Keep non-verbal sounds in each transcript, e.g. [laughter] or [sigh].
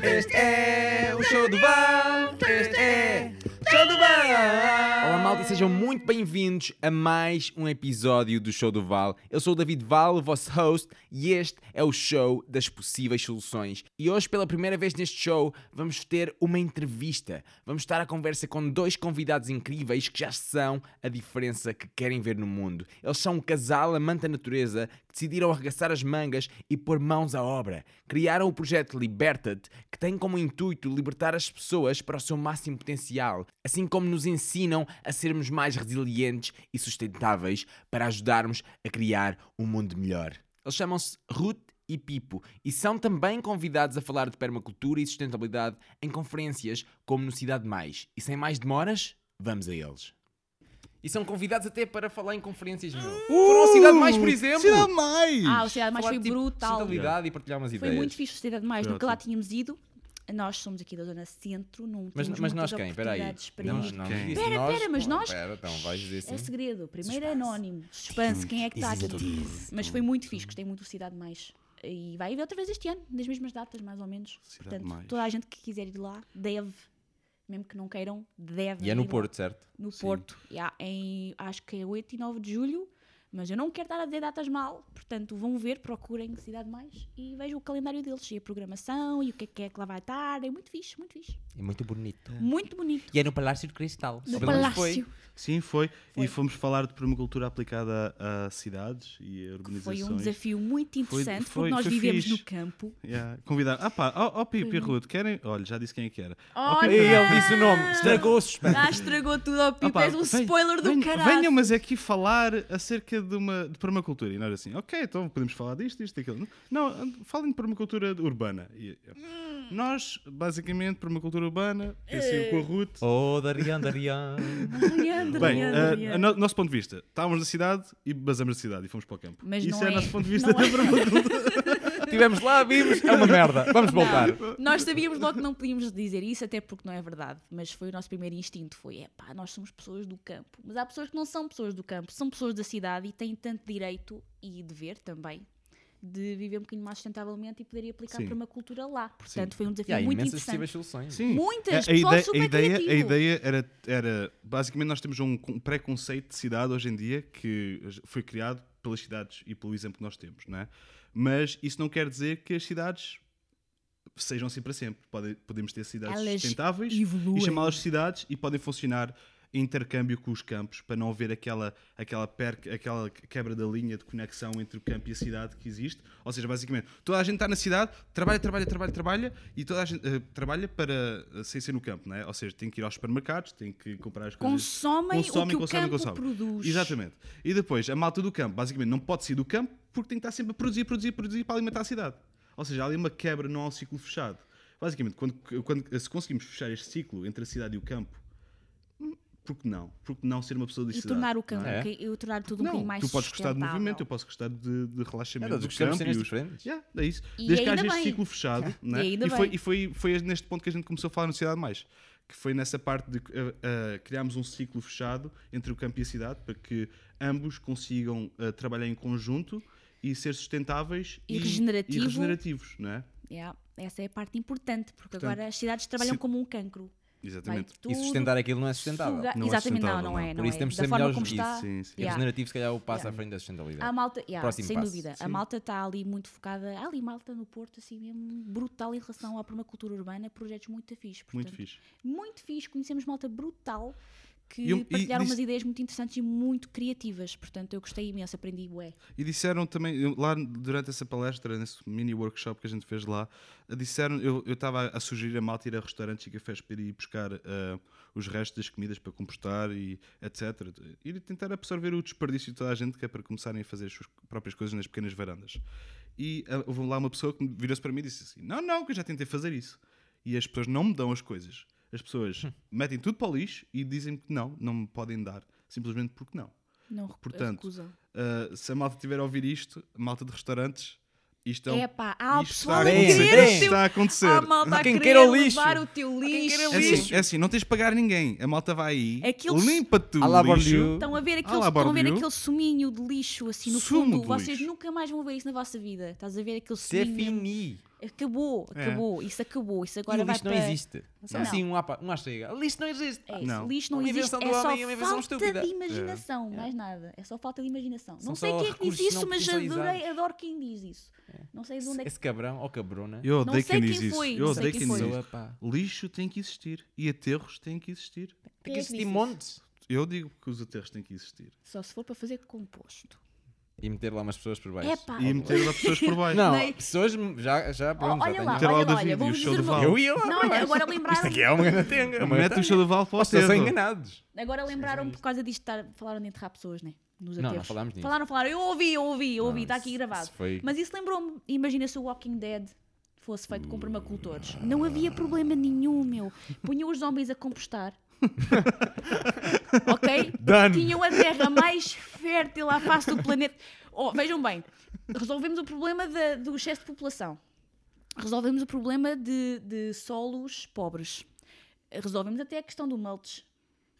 Este é o show do Val. Este é show do Val. Olá, malta, e sejam muito bem-vindos a mais um episódio do Show do Val. Eu sou o David Val, o vosso host, e este é o show das possíveis soluções. E hoje, pela primeira vez neste show, vamos ter uma entrevista. Vamos estar à conversa com dois convidados incríveis que já são a diferença que querem ver no mundo. Eles são um casal amante da natureza decidiram arregaçar as mangas e pôr mãos à obra. Criaram o projeto Liberta-te, que tem como intuito libertar as pessoas para o seu máximo potencial, assim como nos ensinam a sermos mais resilientes e sustentáveis para ajudarmos a criar um mundo melhor. Eles chamam-se Ruth e Pipo e são também convidados a falar de permacultura e sustentabilidade em conferências como no Cidade Mais. E sem mais demoras, vamos a eles. E são convidados até para falar em conferências, meu. Foram ao Cidade Mais, por exemplo. Cidade Mais! Ah, o Cidade Mais Falar foi de, tipo, brutal. Sustentabilidade e partilhar umas Foi ideias. muito fixe o Cidade Mais, Foi nunca lá tínhamos ido. Nós somos aqui da Zona Centro, não Mas, temos mas nós quem? Espera aí. para Não, Quem? Pera, nós. pera, mas nós- Pera, então vais dizer É assim. segredo. Primeiro é anónimo. Suspense, quem é que está aqui? Mas foi muito fixe, gostei muito do Cidade Mais. E vai haver outra vez este ano, nas mesmas datas, mais ou menos. Cidade Portanto, Mais. toda a gente que quiser ir lá deve, mesmo que não queiram, deve. E é no. Porto, certo? No Porto. Yeah, em, acho que é 8 e 9 de julho. Mas eu não quero estar a dizer datas mal, portanto vão ver, procurem Cidade Mais e vejam o calendário deles e a programação e o que é que, é que lá vai estar. É muito fixe, muito fixe. É muito bonito. Muito bonito. E é no Palácio de Cristal. No Palácio. Sim, foi. Foi. E fomos falar de permacultura aplicada a, cidades e a urbanizações. Foi um desafio muito Foi- interessante foi- porque nós foi vivemos fixe. no campo. Yeah. Convidar. Ah pá, ó oh, Pipi e Foi Ruth, querem? Olha, já disse quem é que era. Olha! Ele disse o nome, estragou o suspense. Ah, estragou tudo ao Pipo, Ah pá, és um venha- spoiler do caralho. Venham, mas é aqui falar acerca de uma de permacultura. E nós assim, ok, então podemos falar disto, isto, daquilo. Não, falem de permacultura urbana. E, eu, Hum. Nós, basicamente, permacultura urbana, pensei com a Ruth. Oh, Darian, Darian. [laughs] Leandro, Bem, Leandro, uh, Leandro. a no- nosso ponto de vista, estávamos na cidade e basamos na cidade e fomos para o campo. Mas Isso não é o é- nosso ponto de [laughs] vista não [laughs] da é. permacultura. Tivemos lá, vimos, é uma merda. Vamos voltar. Nós sabíamos logo que não podíamos dizer isso, até porque não é verdade. Mas foi o nosso primeiro instinto: foi, é pá, nós somos pessoas do campo. Mas há pessoas que não são pessoas do campo, são pessoas da cidade e têm tanto direito e dever também de viver um bocadinho mais sustentavelmente e poder aplicar Sim. permacultura lá. Portanto, foi um desafio muito imensas interessante. possíveis soluções. Sim. Muitas, a, a ideia, a ideia, a ideia era, era. Basicamente, nós temos um con- pré-conceito de cidade hoje em dia que foi criado pelas cidades e pelo exemplo que nós temos, não é? Mas isso não quer dizer que as cidades sejam assim para sempre. Pode- podemos ter cidades Elas sustentáveis evoluem. e chamá-las cidades e podem funcionar intercâmbio com os campos para não haver aquela, aquela, perca, aquela quebra da linha de conexão entre o campo e a cidade que existe. Ou seja, basicamente, toda a gente está na cidade, trabalha, trabalha, trabalha, trabalha e toda a gente eh, trabalha para eh, sem ser no campo, não é? Ou seja, tem que ir aos supermercados, tem que comprar as coisas. Consomem, o que Consomem, o consomem, campo consomem. produz. Exatamente. E depois, a malta do campo, basicamente, não pode sair do campo porque tem que estar sempre a produzir, produzir, produzir para alimentar a cidade. Ou seja, há ali uma quebra, não há um ciclo fechado. Basicamente, quando, quando, se conseguimos fechar este ciclo entre a cidade e o campo, hum, por que não? Por que não ser uma pessoa da E cidade? tornar o campo, não é? ok? e tornar tudo um bocadinho mais tu podes gostar de movimento, eu posso gostar de, de É, relaxamento nós do de campo. cenas e os- diferentes. Yeah, é isso. E Desde que haja este ciclo fechado, [laughs] né? E ainda e, foi, bem. e foi, foi neste ponto que a gente começou a falar na Cidade Mais. Que foi nessa parte de uh, uh, criarmos um ciclo fechado entre o campo e a cidade para que ambos consigam uh, trabalhar em conjunto e ser sustentáveis E e, regenerativo. e regenerativos, não é? Yeah, essa é a parte importante, porque Portanto, agora as cidades trabalham se- como um cancro. Exatamente. tudo, E sustentar aquilo não é sustentável. suga- Não é Exatamente, sustentável, não, não é. não. Não Por isso é. temos de ser melhores como nisso. está. Sim, sim. E Yeah. regenerativo, se calhar, é o passo Yeah. à frente da sustentabilidade. A malta, yeah, Próximo sem passo. dúvida, Sim. a malta está ali muito focada, há ali malta no Porto, assim mesmo, brutal em relação à permacultura urbana, projetos muito fixe. Muito fixe. Muito fixe, conhecemos malta brutal que um- partilharam disse- umas ideias muito interessantes e muito criativas, portanto eu gostei imenso, aprendi bué. E disseram também, lá durante essa palestra, nesse mini workshop que a gente fez lá, disseram, eu estava a sugerir a malta ir a restaurantes e cafés para ir buscar ah, os restos das comidas para compostar e etc. Ir tentar absorver o desperdício de toda a gente, que é para começarem a fazer as suas próprias coisas nas pequenas varandas. E ah, houve lá uma pessoa que virou-se para mim e disse assim: Não, não, que eu já tentei fazer isso. E as pessoas não me dão as coisas. As pessoas metem tudo para o lixo e dizem que não, não me podem dar, simplesmente porque não. Não Portanto. Uh, se a malta tiver a ouvir isto, a malta de restaurantes, isto é, um- É pá, há isto está a acontecer. Isto teu... está a acontecer. Há malta a Quem queira o lixo. levar o teu lixo. É assim, é assim, não tens de pagar ninguém. A malta vai aí, Aquele limpa tudo o lixo. Estão a ver aquele, lá, estão a ver aquele suminho de lixo assim no Sumo fundo. Vocês lixo. nunca mais vão ver isso na vossa vida. Estás a ver aquele suminho. mesmo. Acabou, É. acabou. Isso acabou. Isso E agora o vai lixo para... não existe. Só Não. assim, um à, pa- um chega. Lixo não existe. É isso, Não. lixo não Uma existe, invenção do é só homem uma invenção falta estúpida. de imaginação, mais nada. É só falta de imaginação. São não sei quem é que recursos isso, mas adorei, adoro quem diz isso. Não sei de onde é que... Esse cabrão ou cabrona. Eu Não odeio sei quem diz isso. foi, Eu não sei odeio quem diz foi. isso. Lixo tem que existir e aterros têm que existir. Tem que é existir montes. Eu digo que os aterros têm que existir. Só se for para fazer composto. E meter lá umas pessoas por baixo. E meter lá pessoas por baixo. Não, Nem- pessoas já, já pronto, já olha tenho. lá, Meter lá olha David olha, e o vou-vos show dizer uma. Eu ia lá Não, para olha, baixo. agora Isto lembraram aqui é uma grande tenga. uma Mete o grande show do Val para o Vocês enganados. Agora lembraram por causa disto estar, falaram de enterrar pessoas, né? Nos Não, não aterros. falámos nisso. Falaram, falaram. Eu ouvi, eu ouvi, eu ouvi, está aqui gravado. isso foi- Mas isso lembrou-me, imagina se o Walking Dead fosse feito com permacultores. Não havia problema nenhum, meu. Punham os zombies a compostar. [laughs] [laughs] ok? Done. Tinham a terra mais fértil à face do planeta. Oh, vejam bem, resolvemos o problema da- do excesso de população. Resolvemos o problema de, de solos pobres. Resolvemos até a questão do mulch.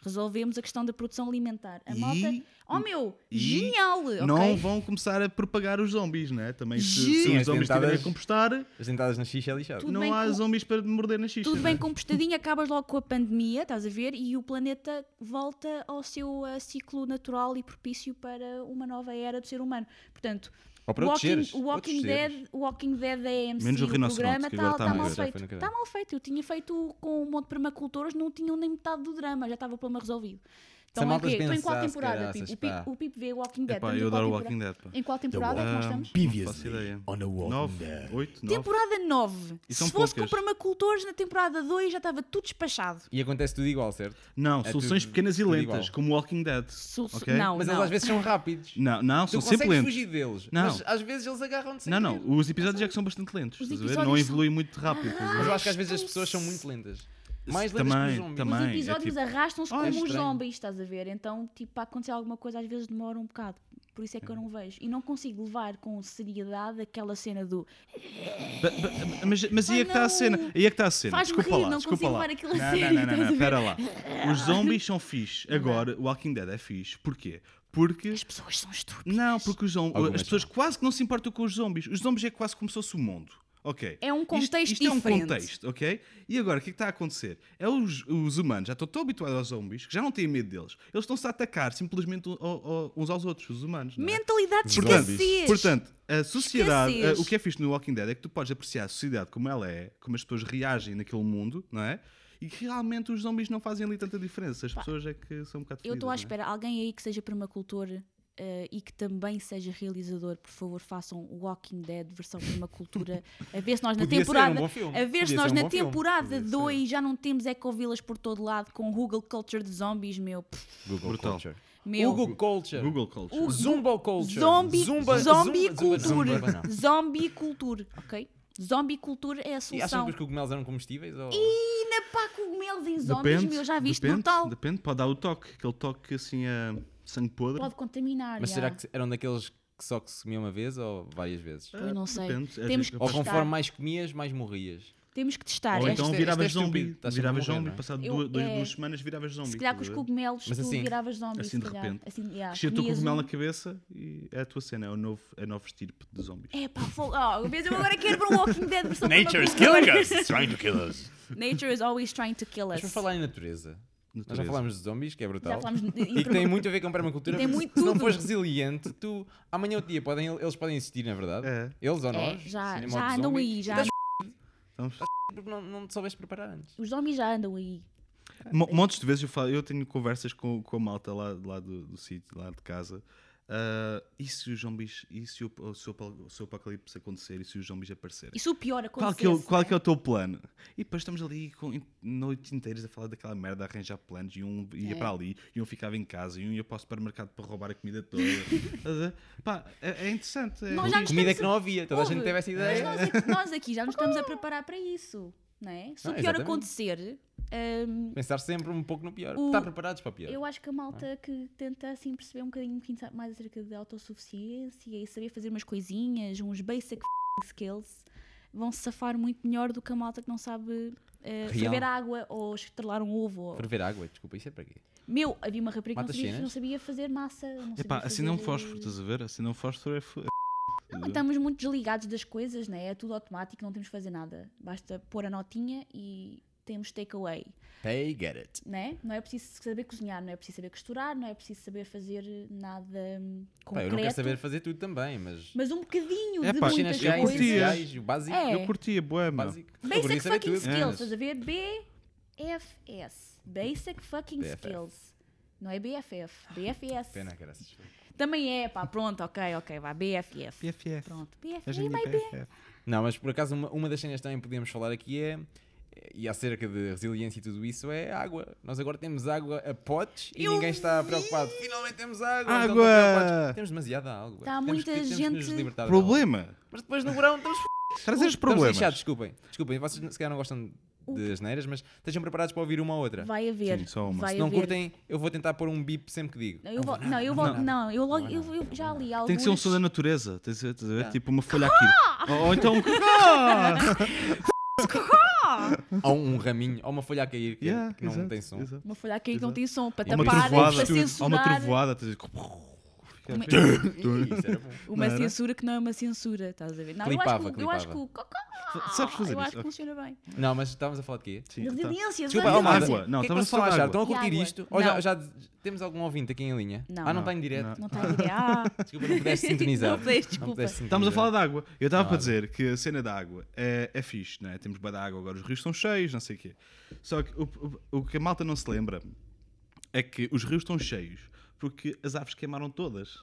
Resolvemos a questão da produção alimentar. A E- malta. Oh meu, e genial! Não vão começar a propagar os zombies, né? Também se, se os as zombies estiverem a compostar, As dentadas na xixa é lixado. Não bem há com- zombies para morder na xixa. Tudo bem né? [laughs] compostadinho, acabas logo com a pandemia, estás a ver? E o planeta volta ao seu ah, ciclo natural e propício para uma nova era do ser humano. Portanto, Ou para outros Walking, seres. Walking Outros seres. Dead, o Walking Dead da AMC, Menos o o rinoceronte, programa que agora está está a mal feito. Está mal feito. Eu tinha feito com um monte de permacultores, não tinham nem metade do drama, já estava o problema resolvido. Então é quê? Estou em qual temporada, Pipo? O Pipo, o Pipo vê o Walking Dead. Epá, eu em qual adoro o temporada? Walking Dead. Pá. Em qual temporada é que nós estamos? Não faço ideia. on a Walking 9, Dead. 8, 9. Temporada 9. E Se fosse com permacultores, na temporada 2 já estava tudo despachado. E acontece tudo igual, certo? Não, É soluções pequenas e lentas, como o Walking Dead. Não, Mas não. eles às vezes são rápidos. Não, não, Tu são sempre consegues lentos. fugir deles. Não. Mas às vezes eles agarram-te sem Não, não, os episódios é que são bastante lentos. Não evolui muito rápido. Mas eu acho que às vezes as pessoas são muito lentas. Mais lentas Também, que os zombies. também. Os é episódios tipo- arrastam-se é como os zombies, estás a ver? Então, tipo, para acontecer alguma coisa, às vezes demora um bocado. Por isso é que eu não vejo. E não consigo levar com seriedade aquela cena do. Mas, mas aí Ai, é que está a não. cena. Aí é que está a cena. Faz-me Desculpa rir, lá, não desculpa consigo lá. levar aquilo a não, não, não, não, espera lá. Os [laughs] zombies são fixe. Agora, o Walking Dead é fixe. Porquê? Porque. As pessoas são estúpidas. Não, porque os zom- Algumas as pessoas quase que não se importam com os zombies. Os zombies é quase como se fosse o mundo. Ok. É um Isto- contexto isto, é um diferente. contexto, ok? E agora, o que é que está a acontecer? É os, os humanos já estão tão habituados aos zombies que já não têm medo deles. Eles estão-se a atacar simplesmente ao- ao- uns aos outros, os humanos. não é? Mentalidade de Portanto, escassez. portanto, a sociedade, uh, o que é fixe no Walking Dead é que tu podes apreciar a sociedade como ela é, como as pessoas reagem naquele mundo, não é? E que realmente os zombies não fazem ali tanta diferença. As pessoas é que são um bocado Eu estou à é? espera. Alguém aí que seja permacultor eh, e que também seja realizador, por favor, façam o Walking Dead versão permacultura. A ver se nós na Podia um temporada. filme. A ver se nós um na temporada Podia ser. 2 já não temos ecovilas por todo lado com Google Culture de zombies, meu. Google Brutal. Culture. meu. Google Culture. Google Culture. O- Zumba Culture. Zombie, Zumba, zombie zumba, culture. zumba. Zombie culture, ok? Zombie culture é a E acham solução. que os cogumelos eram comestíveis? Ou... E na pá cogumelos em zombies, meu, já viste depende, brutal. Depende, pode dar o toque, aquele toque assim a sangue podre. Pode contaminar. Mas já. será que eram daqueles que só que se comia uma vez ou várias vezes? Pois não sei. Depende, é Temos que Ou testar. conforme mais comias, mais morrias. Temos que testar. Ou É- então é- viravas isto é zombie. estás Viravas zombie, não é? passado Eu- duas, é- duas semanas viravas zombie. se calhar com os cogumelos Mas tu assim- viravas zombies. assim de repente. Assim, yeah, Crescia o cogumelo um- na cabeça e é a tua cena, é o novo, é a nova estirpe de zombies. É pá, fogo. Oh, eu agora quero ver um Walking Dead versão Nature is killing us. It's trying to kill us. Nature is always trying to kill us. Mas para falar em natureza, nós já falámos de zombies, que é brutal. Já falámos de- [laughs] E que tem muito a ver com permacultura. Tem muito se não fores resiliente, tu amanhã ou dia podem, eles podem existir, na verdade. É. Eles ou É, nós. já, serem já andam zombie, aí, já estás Estamos- [laughs] [laughs] porque não, não te soubeste preparar antes. Os zombies já andam aí. Mo- Montes de vezes eu, falo, eu tenho conversas com, com a malta lá, lá do, do sítio, lá de casa. Ah, e se os zombies, e se o, o, seu, o seu apocalipse acontecer e se os zombies aparecerem? E se o pior Qual, acontecesse? que é o, qual que é o teu plano? E depois estamos ali com, noites inteiras a falar daquela merda, a arranjar planos, e um ia É. para ali, e um ficava em casa, e um ia para o supermercado para roubar a comida toda. [laughs] Pá, é, é interessante. É Comida que não havia, toda a gente Ouve, teve essa mas ideia. Nós aqui, nós aqui já nos estamos a [laughs] preparar para isso. Não é? Se o Ah, pior exatamente. acontecer, hum, Pensar sempre um pouco no pior. O- Estar preparados para o pior. eu acho que a malta que tenta assim perceber um bocadinho, um mais acerca de autossuficiência e saber fazer umas coisinhas, uns basic f***ing skills, vão se safar muito melhor do que a malta que não sabe Real. ferver água ou estrelar um ovo. ou- Ferver água, desculpa, isso é para quê? Meu, havia uma rapariga que não sabia, não sabia fazer massa. Não Epá, sabia assim não fazer, fósforo, estás a ver? Assim não fósforo é. F***. tudo. estamos muito desligados das coisas, né? é tudo automático, não temos que fazer nada. Basta pôr a notinha e temos takeaway. Pay, get it. Né? Não é preciso saber cozinhar, não é preciso saber costurar, não é preciso saber fazer nada hum, Pá, eu concreto. não quero saber fazer tudo também, mas. Mas um bocadinho É de pá, muitas Chinas eu reais, curtia. coisas. o básico. É. Eu curtia, básico. Eu Basic fucking tudo. skills, É. estás a ver? BFS. Basic fucking BFF. skills. Não é BFF, BFS. Pena, caraças. Também é, pá, pronto, ok, ok, vá, BFF. BFF. Pronto, BFF. BFF. Não, mas por acaso uma, uma das cenas que também podíamos falar aqui é. E acerca de resiliência e tudo isso é água. Nós agora temos água a potes e Eu ninguém está vi! preocupado. Finalmente temos água. então Água! preocupados. Temos demasiada água. Tá temos muita que, temos que nos gente-. Problema. Mas depois no verão estamos Trazer os Estamos problemas. lixados, desculpem. Desculpem, vocês se calhar não gostam de asneiras, mas estejam preparados para ouvir uma ou outra. Vai haver. Sim, só uma. Vai Se não haver. curtem, eu vou tentar pôr um bip sempre que digo. Não, eu vou, não, eu vou, não, eu logo, eu, eu já li alguns. Tem que ser um som da natureza. Estás a ver? Ah. Tipo uma folha aqui. ou, ou então um. Ou [laughs] um raminho, ou uma folha a cair que, Yeah, que não exato, tem som. exato. Uma folha aqui que não tem som, para Ou uma tapar, trovoada. para Ou uma censurar. trovoada. estás a dizer, Uma, Ih, [laughs] isso era bom. uma Não era? censura que não é uma censura, estás a ver? Não, Clipava, eu acho que, o- eu acho que clipava. o cocó, Sabes fazer eu isso? acho que funciona bem. Não, mas estávamos a falar de quê? Sim, tá. Resiliência, Desculpa, resiliência. oh, malta, Água. Não, o que é que estamos a vocês estão falar de achar? água. Estão a curtir água? isto? Ou já, Não. já temos algum ouvinte aqui em linha? Não. Ah, não Não, está em direto? não. Não está a dizer, ah, Desculpa, não pudeste [laughs] sintonizar. Não pudeste, desculpa. Estamos a falar de água. Eu estava Não, para dizer que a cena da água é, é fixe, né? temos bué de água, agora os rios estão cheios, não sei o quê. Só que o, o, o que a malta não se lembra é que os rios estão cheios porque as aves queimaram todas.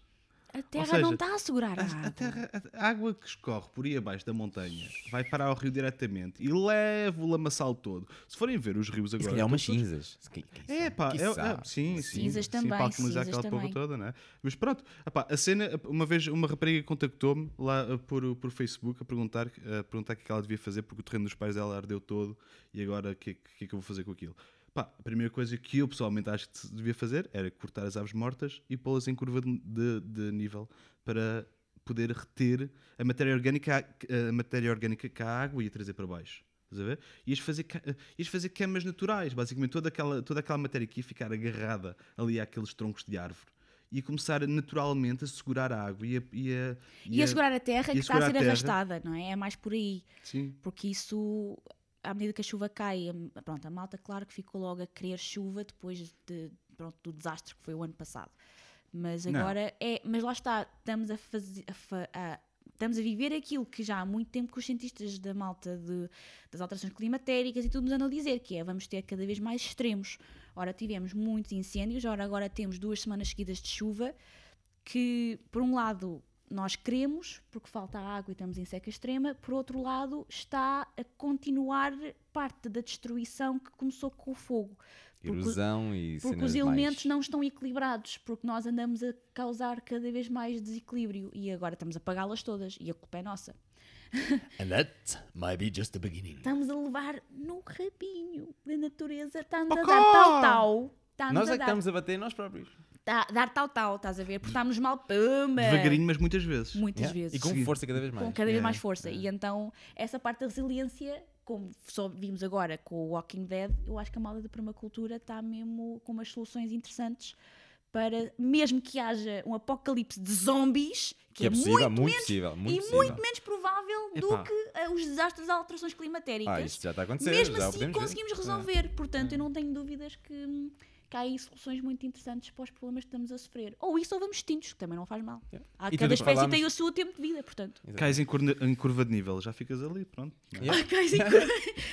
a terra seja, não está a segurar a A, água. a terra- a- água que escorre por aí abaixo da montanha vai parar ao rio diretamente e leva o lamaçal todo. Se forem ver os rios Se agora. calhar umas cinzas. Se que- que É, pá, é, é, sim, sim. Cinzas sim, também, para alcoolizar cinzas aquela porra também. toda, né? Mas pronto, epá, a cena, uma vez uma rapariga contactou-me lá uh, por, por Facebook a perguntar, a perguntar o que é que ela devia fazer porque o terreno dos pais dela ardeu todo e agora o que, é que- que é que eu vou fazer com aquilo? Pá, a primeira coisa que eu pessoalmente acho que se devia fazer era cortar as aves mortas e pô-las em curva de, de- nível para poder reter a matéria orgânica, a matéria orgânica que a água ia trazer para baixo. Estás a ver? Ias fazer, ias fazer camas naturais, basicamente toda aquela, toda aquela matéria que ia ficar agarrada ali àqueles troncos de árvore ia começar naturalmente a segurar a água. Ia, ia, E a segurar a terra que está a a ser arrastada, não é? É mais por aí. Sim. Porque isso, à medida que a chuva cai, a- pronto, a malta, claro que ficou logo a querer chuva depois de, pronto, do desastre que foi o ano passado. Mas Não. agora é. Mas lá está, estamos a fazer. a fa- a- Estamos a viver aquilo que já há muito tempo que os cientistas da malta de- das alterações climatéricas e tudo nos andam a dizer, que é vamos ter cada vez mais extremos. Ora, tivemos muitos incêndios, ora, agora temos duas semanas seguidas de chuva, que, por um lado, nós queremos, porque falta água e estamos em seca extrema, por outro lado, está a continuar parte da destruição que começou com o fogo. Porque, Erosão e porque os elementos mais... não estão equilibrados, porque nós andamos a causar cada vez mais desequilíbrio e agora estamos a pagá-las todas e a culpa é nossa. [laughs] And that might be just the beginning. Estamos a levar no rabinho da natureza, está-nos a dar tal-tal. Está-nos Nós é que dar, estamos a bater nós próprios. Tá- dar tal-tal, estás a ver? Porque estamos mal, puma! Devagarinho, mas muitas vezes. Muitas Yeah. vezes. E com força cada vez mais. com cada vez Yeah, mais força. E então, essa parte da resiliência, como só vimos agora com o Walking Dead, eu acho que a malda da permacultura está mesmo com umas soluções interessantes para, mesmo que haja um apocalipse de zombies, que, Que é possível, muito, muito menos, possível, muito e possível. muito menos provável do que eh, os desastres das alterações climatéricas. Ah, isso já está a acontecer. mesmo assim podemos ver. conseguimos resolver. Portanto, eu não tenho dúvidas que, que há aí soluções muito interessantes para os problemas que estamos a sofrer. Ou isso ou vamos extintos, que também não faz mal. Yeah. Há, E cada espécie falámos- tem o seu tempo de vida, portanto. Exato. Cais em, curva- em curva de nível, já ficas ali, pronto. não [laughs] [laughs] é? Yeah.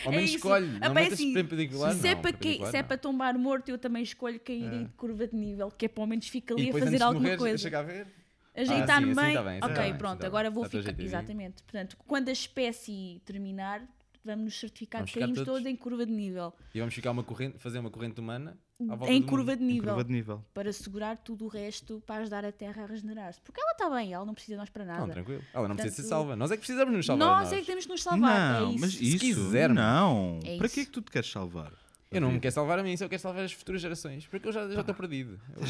Ao É menos isso. escolhe, Ah, não é metas assim, perpendicular, se, é não, para que- perpendicular se é para tombar morto, eu também escolho cair em curva de nível, que é para ao menos ficar E ali a fazer antes de alguma morreres, coisa. deixa cá ver. Ajeitar-me sim, assim bem. tá bem, assim ok, tá bem, pronto, assim tá agora bem. vou Tá ficar. Exatamente. Portanto, quando a espécie terminar, vamos nos certificar Vamos que caímos todos. todos em curva de nível. E vamos ficar uma corrente, fazer uma corrente humana Em curva de Em nível. curva de nível. Para segurar tudo o resto, para ajudar a Terra a regenerar-se. Porque ela está bem, ela não precisa de nós para Não, nada. tranquilo. Ela não precisa ser Portanto, salva. Nós é que precisamos nos salvar. nós é que temos de nos salvar. Não, é isso. mas isso, quisermos. não. É Para que é que tu te queres salvar? Eu Eu não me quero salvar a mim, só quero salvar as futuras gerações. Porque eu já já estou perdido. Eu,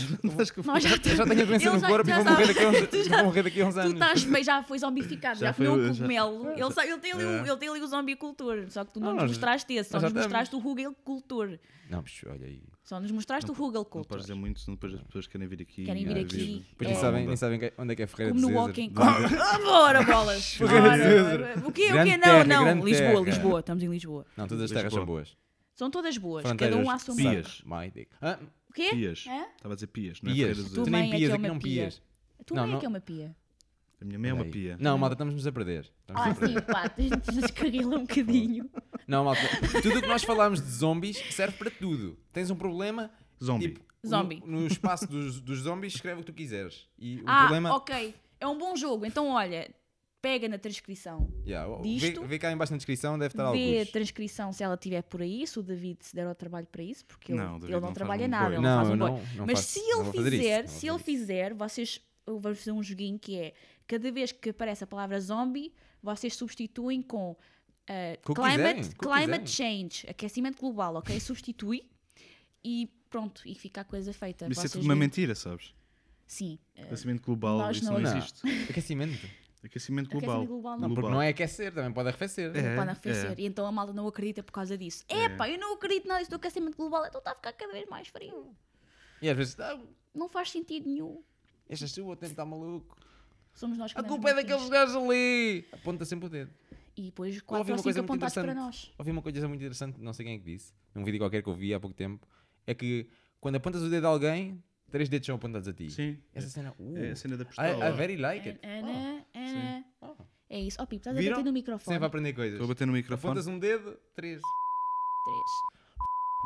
Nós já, eu já tenho a doença no já- corpo e vou morrer, sabe. daqui a uns, [laughs] Tu já- vou morrer daqui a uns Tu anos. estás bem, já foi zombificado, já, Já comeu foi- um já- cogumelo. [laughs] Ele, sa- ele tem ali, o, É. ele tem ali o zombicultor, só que tu não, Não, nos mostraste esse, só nos mostraste o Rugelcultor. Não, bicho, olha aí. Só nos mostraste o Não Rugelcultor. podes dizer muito, senão depois as pessoas querem vir aqui. Querem vir aqui. Depois É. nem sabem, nem sabem que- onde é que é Ferreira Como de no Zezer. Walking Ah, Bora, bolas! Ferreira de. O quê? O quê? Não, não. Lisboa. Lisboa. Estamos em Lisboa. Não, todas as terras são boas. São todas boas. Fronteiras. Cada um sua Pias. My dick. Ah, O quê? Pias. Hã? Estava a dizer pias, não é? pias. Tu mãe nem é que pias, é aqui uma não pia. pias. A tua Não, mãe é não. que é uma pia. A minha mãe é uma pia. Não, malta, estamos-nos a perder. Estamos Ah, a perder. sim, pá. [laughs] Descarrila um bocadinho. Não, malta, tudo o que nós falámos de zombies serve para tudo. Tens um problema, Zombie. tipo, Zombie. No, no espaço dos, dos zombies, escreve o que tu quiseres. E o Ah, problema. ok. É um bom jogo. Então, olha, pega na transcrição. Yeah, vê, disto, vê cá em baixo na descrição, deve estar Vê a alguns. transcrição se ela estiver por aí, se o David se der ao trabalho para isso, porque ele Não, ele David não, não trabalha um nada, ele Não, faz um boi. não- não Mas faço- se ele isso, fizer, vou se ele isso. fizer, vocês vou fazer um joguinho que é cada vez que aparece a palavra zombie, vocês substituem com que climate, quiserem, climate change, aquecimento global, ok? [laughs] Substitui e pronto, e fica a coisa feita. Isso é tudo uma mentira, sabes? Sim. ah, Aquecimento global, nós isso não- não, Não. existe. Aquecimento. Aquecimento global. Aquecimento global não. Não, porque não é aquecer, também pode arrefecer. É. Não pode arrefecer. E então a malta não acredita por causa disso. Epá, eu não acredito nada disso do aquecimento global, então está a ficar cada vez mais frio. E às vezes, ah, Não faz sentido nenhum. esta chuva tem que estar maluco. Somos nós que A culpa é daqueles gajos ali. Aponta sempre o dedo. E depois quatro ou uma cinco apontados para nós. Ouvi uma coisa muito interessante, não sei quem é que disse, num vídeo qualquer que eu vi há pouco tempo, é que quando apontas o dedo a alguém, três dedos são apontados a ti. Sim. Essa cena, uh, É a cena da I, pistola. I very like it. Ana, Oh. É isso. Oh, Pipo, estás a Viram? bater no microfone. Sempre a aprender coisas. Estou a bater no microfone. Apontas um dedo, três. Três.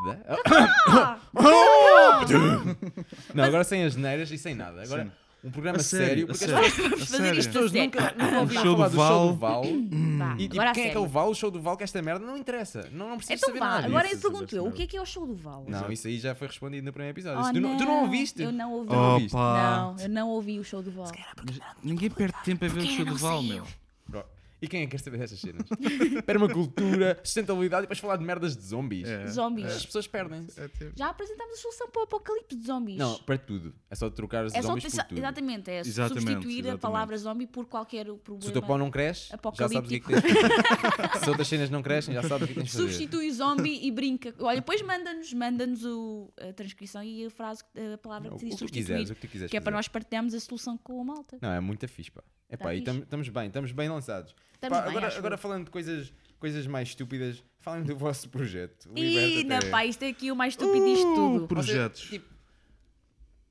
Dá? Ah! [coughs] [coughs] Não, agora sem as neiras e sem nada. Agora Sim. Um programa A sério, sério, porque a as sério. pessoas- fazer isto as pessoas sério. nunca, nunca ouviram show falar do do show do Val. Val. Vá, E tipo, quem é que é o Val? O show do Val, que esta merda não interessa. Não, não precisas Então saber vá, nada agora eu pergunto eu, o que é que é o show do Val? Não, isso aí já foi respondido no primeiro episódio. Oh, tu, não, tu não ouviste? Eu não ouvi. Tu não ouviste? Opa. Não, eu não ouvi o show do Val. Mas Ninguém perde tempo a ver o show do Val, meu. E quem é que quer saber destas cenas? [laughs] Permacultura, sustentabilidade e depois falar de merdas de zombies. É. Zombies. As pessoas perdem-se. É tipo- Já apresentámos a solução para o apocalipse de zombies. Não, para tudo. É só trocar os é só zombies pensar- por tudo. exatamente, é Exatamente, substituir a exatamente. palavra zombie por qualquer problema. Se o teu pau não cresce, já sabes o que é que tens de fazer. Se outras cenas não crescem, já sabes o que tens de fazer. Substitui zombie e brinca. Olha, depois manda-nos manda-nos o- a transcrição e a frase, a palavra Não, que o diz substituir. quiseres, o que tu quiseres Que é para fazer. nós partilharmos a solução com a malta. Não, é muito fixe, pá. É Tá pá, e estamos bem, estamos bem lançados. Estamos Pá, bem, agora, acho agora falando de coisas, coisas mais estúpidas, falem do vosso projeto. E Liberta-te. na pá, isto é aqui o mais estúpido disto Uh, tudo. pro- projetos. Tipo,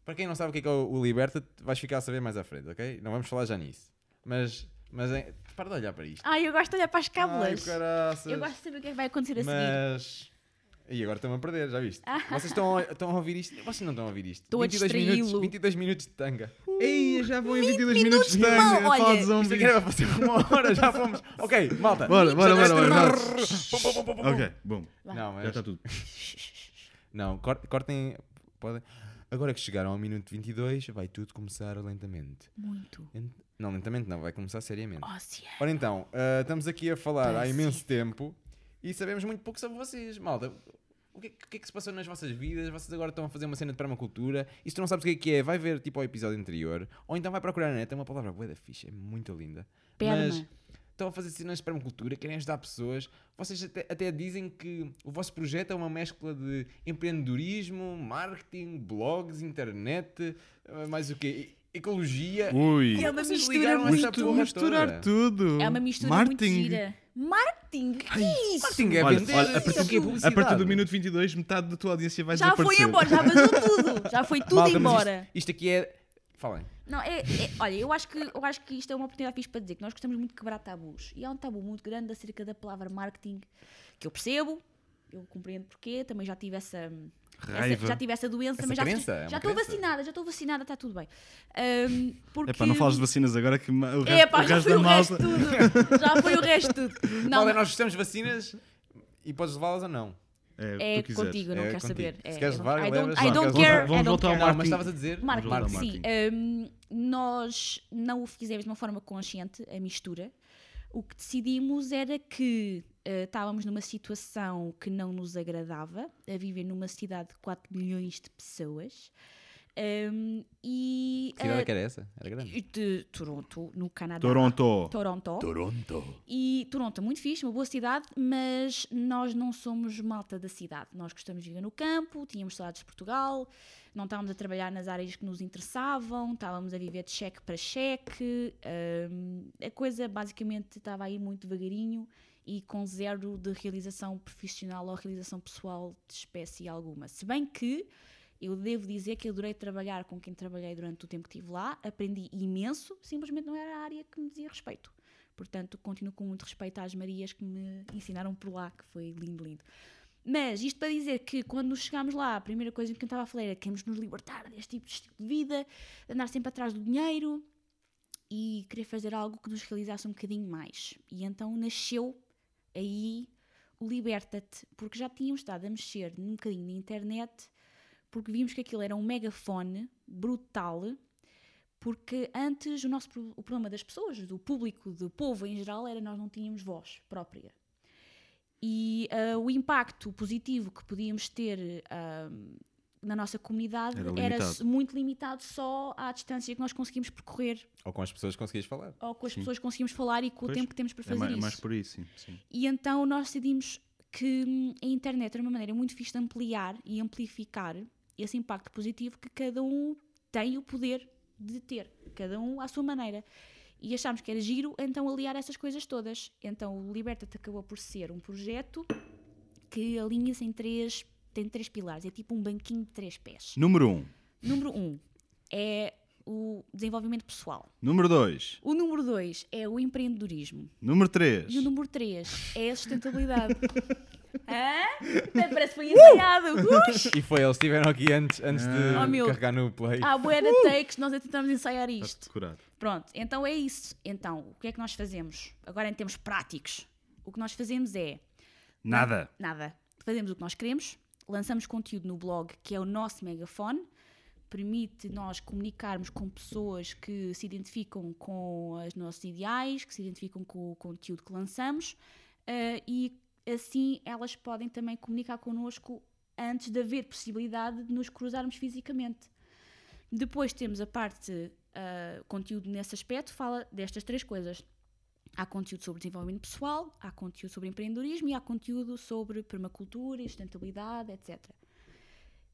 para quem não sabe o que é, que é o, o Liberta, vais ficar a saber mais à frente, ok? Não vamos falar já nisso. Mas, mas é, para de olhar para isto. Ai, eu gosto de olhar para as Ai, cábulas. caraças. eu gosto de saber o que é que vai acontecer a seguir. Mas. E agora estão a perder, já viste? [laughs] Vocês estão a, estão a ouvir isto? Vocês não estão a ouvir isto. Estou a 22 minutos, distraí-lo. 22 minutos de tanga. Ei, já vão em 22 minutos de minutos, tanga não, a falar olha, de Isto aqui era para fazer uma hora, já fomos. Ok, malta. Bora, bora, bora, bora. bora. Pum, pum, pum, pum, pum. Ok, bom. Não, Já mas. está tudo. Não, cor- cortem. Podem. Agora que chegaram ao minuto 22, vai tudo começar lentamente. Muito. Ent- Não, lentamente não, vai começar seriamente. Oceano. Ora então, ah, estamos aqui a falar há imenso tempo e sabemos muito pouco sobre vocês. Malta, o que, é que- o que é que se passou nas vossas vidas? Vocês agora estão a fazer uma cena de permacultura e se tu não sabes o que é que é, vai ver tipo ao episódio anterior ou então vai procurar na net, é uma palavra boa da ficha, é muito linda. Perma. Mas estão a fazer cenas de permacultura, querem ajudar pessoas. Vocês até, até dizem que o vosso projeto é uma mescla de empreendedorismo, marketing, blogs, internet, ah, mais o quê? Ecologia. Ui. É uma Vocês mistura ligaram muito- essa porra Misturar toda? tudo. É uma mistura Marketing. muito gira. Marketing? Que é isso? Marketing é Olha, vender. olha, a isso partir, é a publicidade. partir do minuto 22, metade da tua audiência vai Já foi desaparecer. embora, já vazou tudo. Já foi tudo Malta, mas embora. Isto, isto aqui é. Falem. Não, é, é- olha, eu acho, que, eu acho que isto é uma oportunidade fixe para dizer que nós gostamos muito de quebrar tabus. E há um tabu muito grande acerca da palavra marketing, que eu percebo, eu compreendo porquê, também já tive essa, essa- já tive essa doença, Essa mas já, crença, é já estou crença. vacinada, já estou vacinada, está tudo bem. Ahm, porque... Epá, não falas de vacinas agora que ma- o resto, É pá, o já resto foi da o resto malta... tudo. Já foi o resto tudo. [laughs] Não, Malta, nós gostamos de vacinas e podes levá-las ou não. É, o é contigo, eu não É quero saber. Se É, queres levar, I don't, I don't care, vamos voltar ao. Não, mas estavas a dizer. Marketing, sim. Hum, nós não o fizemos de uma forma consciente, a mistura, o que decidimos era que eh, estávamos numa situação que não nos agradava, a viver numa cidade de 4 milhões de pessoas. Ehm, e Que cidade eh, que era essa? Era grande. de Toronto, no Canadá. Toronto. Toronto. Toronto. E Toronto é muito fixe, uma boa cidade, mas nós não somos malta da cidade. Nós gostamos de viver no campo, tínhamos saudades de Portugal, não estávamos a trabalhar nas áreas que nos interessavam, estávamos a viver de cheque para cheque. hum, a coisa basicamente estava aí muito devagarinho e com zero de realização profissional ou realização pessoal de espécie alguma. Se bem que eu devo dizer que adorei trabalhar com quem trabalhei durante o tempo que estive lá, aprendi imenso, simplesmente não era a área que me dizia respeito. Portanto, continuo com muito respeito às Marias que me ensinaram por lá, que foi lindo, lindo. Mas isto para dizer que quando chegámos lá, a primeira coisa que eu estava a falar era que queremos nos libertar deste tipo de estilo de vida, andar sempre atrás do dinheiro e querer fazer algo que nos realizasse um bocadinho mais. E então nasceu aí Liberta-te, porque já tínhamos estado a mexer um bocadinho na internet, porque vimos que aquilo era um megafone brutal, porque antes o nosso o problema das pessoas, do público, do povo em geral, era nós não tínhamos voz própria. E ah, o impacto positivo que podíamos ter ah, na nossa comunidade Era era, limitado. s- muito limitado só à distância que nós conseguimos percorrer, Ou com as pessoas que conseguias falar. ou com as Sim. pessoas que conseguimos falar e com Pois, o tempo que temos para É fazer mais, isso. mais por aí, sim. sim. E então nós decidimos que hum, a internet era uma maneira muito fixe de ampliar e amplificar esse impacto positivo que cada um tem o poder de ter, cada um à sua maneira. E achámos que era giro, então aliar essas coisas todas. Então o Liberta-te acabou por ser um projeto que alinha-se em três, tem três pilares, é tipo um banquinho de três pés. Número 1. Um. Número um é o desenvolvimento pessoal. Número 2. O número dois é o empreendedorismo. Número 3. E o número 3 é a sustentabilidade. [laughs] Hã? Até parece que foi ensaiado. Ux! E foi, eles estiveram aqui antes, antes de Oh, meu. carregar no play. Há bué de takes, nós tentamos ensaiar isto. Pronto, então é isso. Então, o que é que nós fazemos? Agora em termos práticos. O que nós fazemos é Nada. nada. Fazemos o que nós queremos, lançamos conteúdo no blog, que é o nosso megafone, permite nós comunicarmos com pessoas que se identificam com os nossos ideais, que se identificam com o conteúdo que lançamos, eh, e assim elas podem também comunicar connosco antes de haver possibilidade de nos cruzarmos fisicamente. Depois temos a parte, ah, conteúdo nesse aspecto, fala destas três coisas. Há conteúdo sobre desenvolvimento pessoal, há conteúdo sobre empreendedorismo e há conteúdo sobre permacultura sustentabilidade, etc.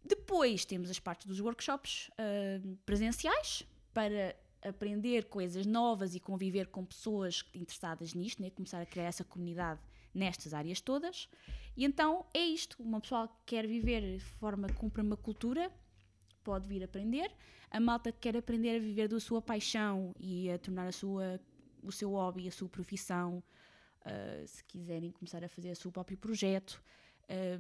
Depois temos as partes dos workshops ah, presenciais para aprender coisas novas e conviver com pessoas interessadas nisto, né? começar a criar essa comunidade nestas áreas todas. E então é isto: uma pessoa que quer viver de forma com permacultura pode vir aprender. A malta que quer aprender a viver da sua paixão e a tornar a sua, o seu hobby, a sua profissão, ah, se quiserem começar a fazer o seu próprio projeto, ah,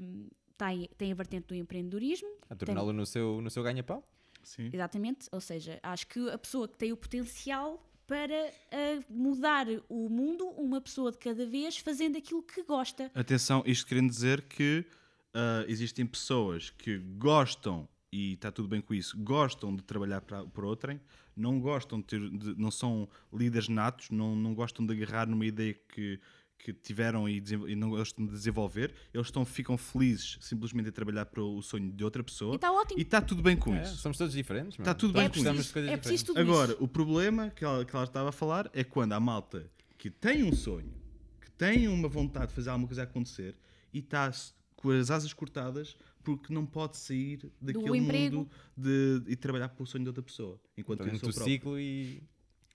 tem, tem a vertente do empreendedorismo, A torná-lo no seu, no seu ganha-pão. Sim. Exatamente, ou seja, acho que a pessoa que tem o potencial para ah, mudar o mundo, uma pessoa de cada vez, fazendo aquilo que gosta. Atenção, isto querendo dizer que ah, existem pessoas que gostam, e está tudo bem com isso, gostam de trabalhar para, para outrem, não gostam de ter, de- não são líderes natos, não, não gostam de agarrar numa ideia que, que tiveram e, e não gostam de desenvolver, eles estão, ficam felizes simplesmente a trabalhar para o sonho de outra E pessoa está ótimo. e está tudo bem com É, isso. somos todos diferentes. Tá meu. tudo Todos bem com preciso, de coisas é preciso tudo Agora, isso. o problema que ela, que ela estava a falar é quando há malta que tem um sonho, que tem uma vontade de fazer alguma coisa acontecer e está com as asas cortadas porque não pode sair daquele emprego. mundo de, e trabalhar para o sonho de outra pessoa. Enquanto tem o Dentro seu do próprio. ciclo e,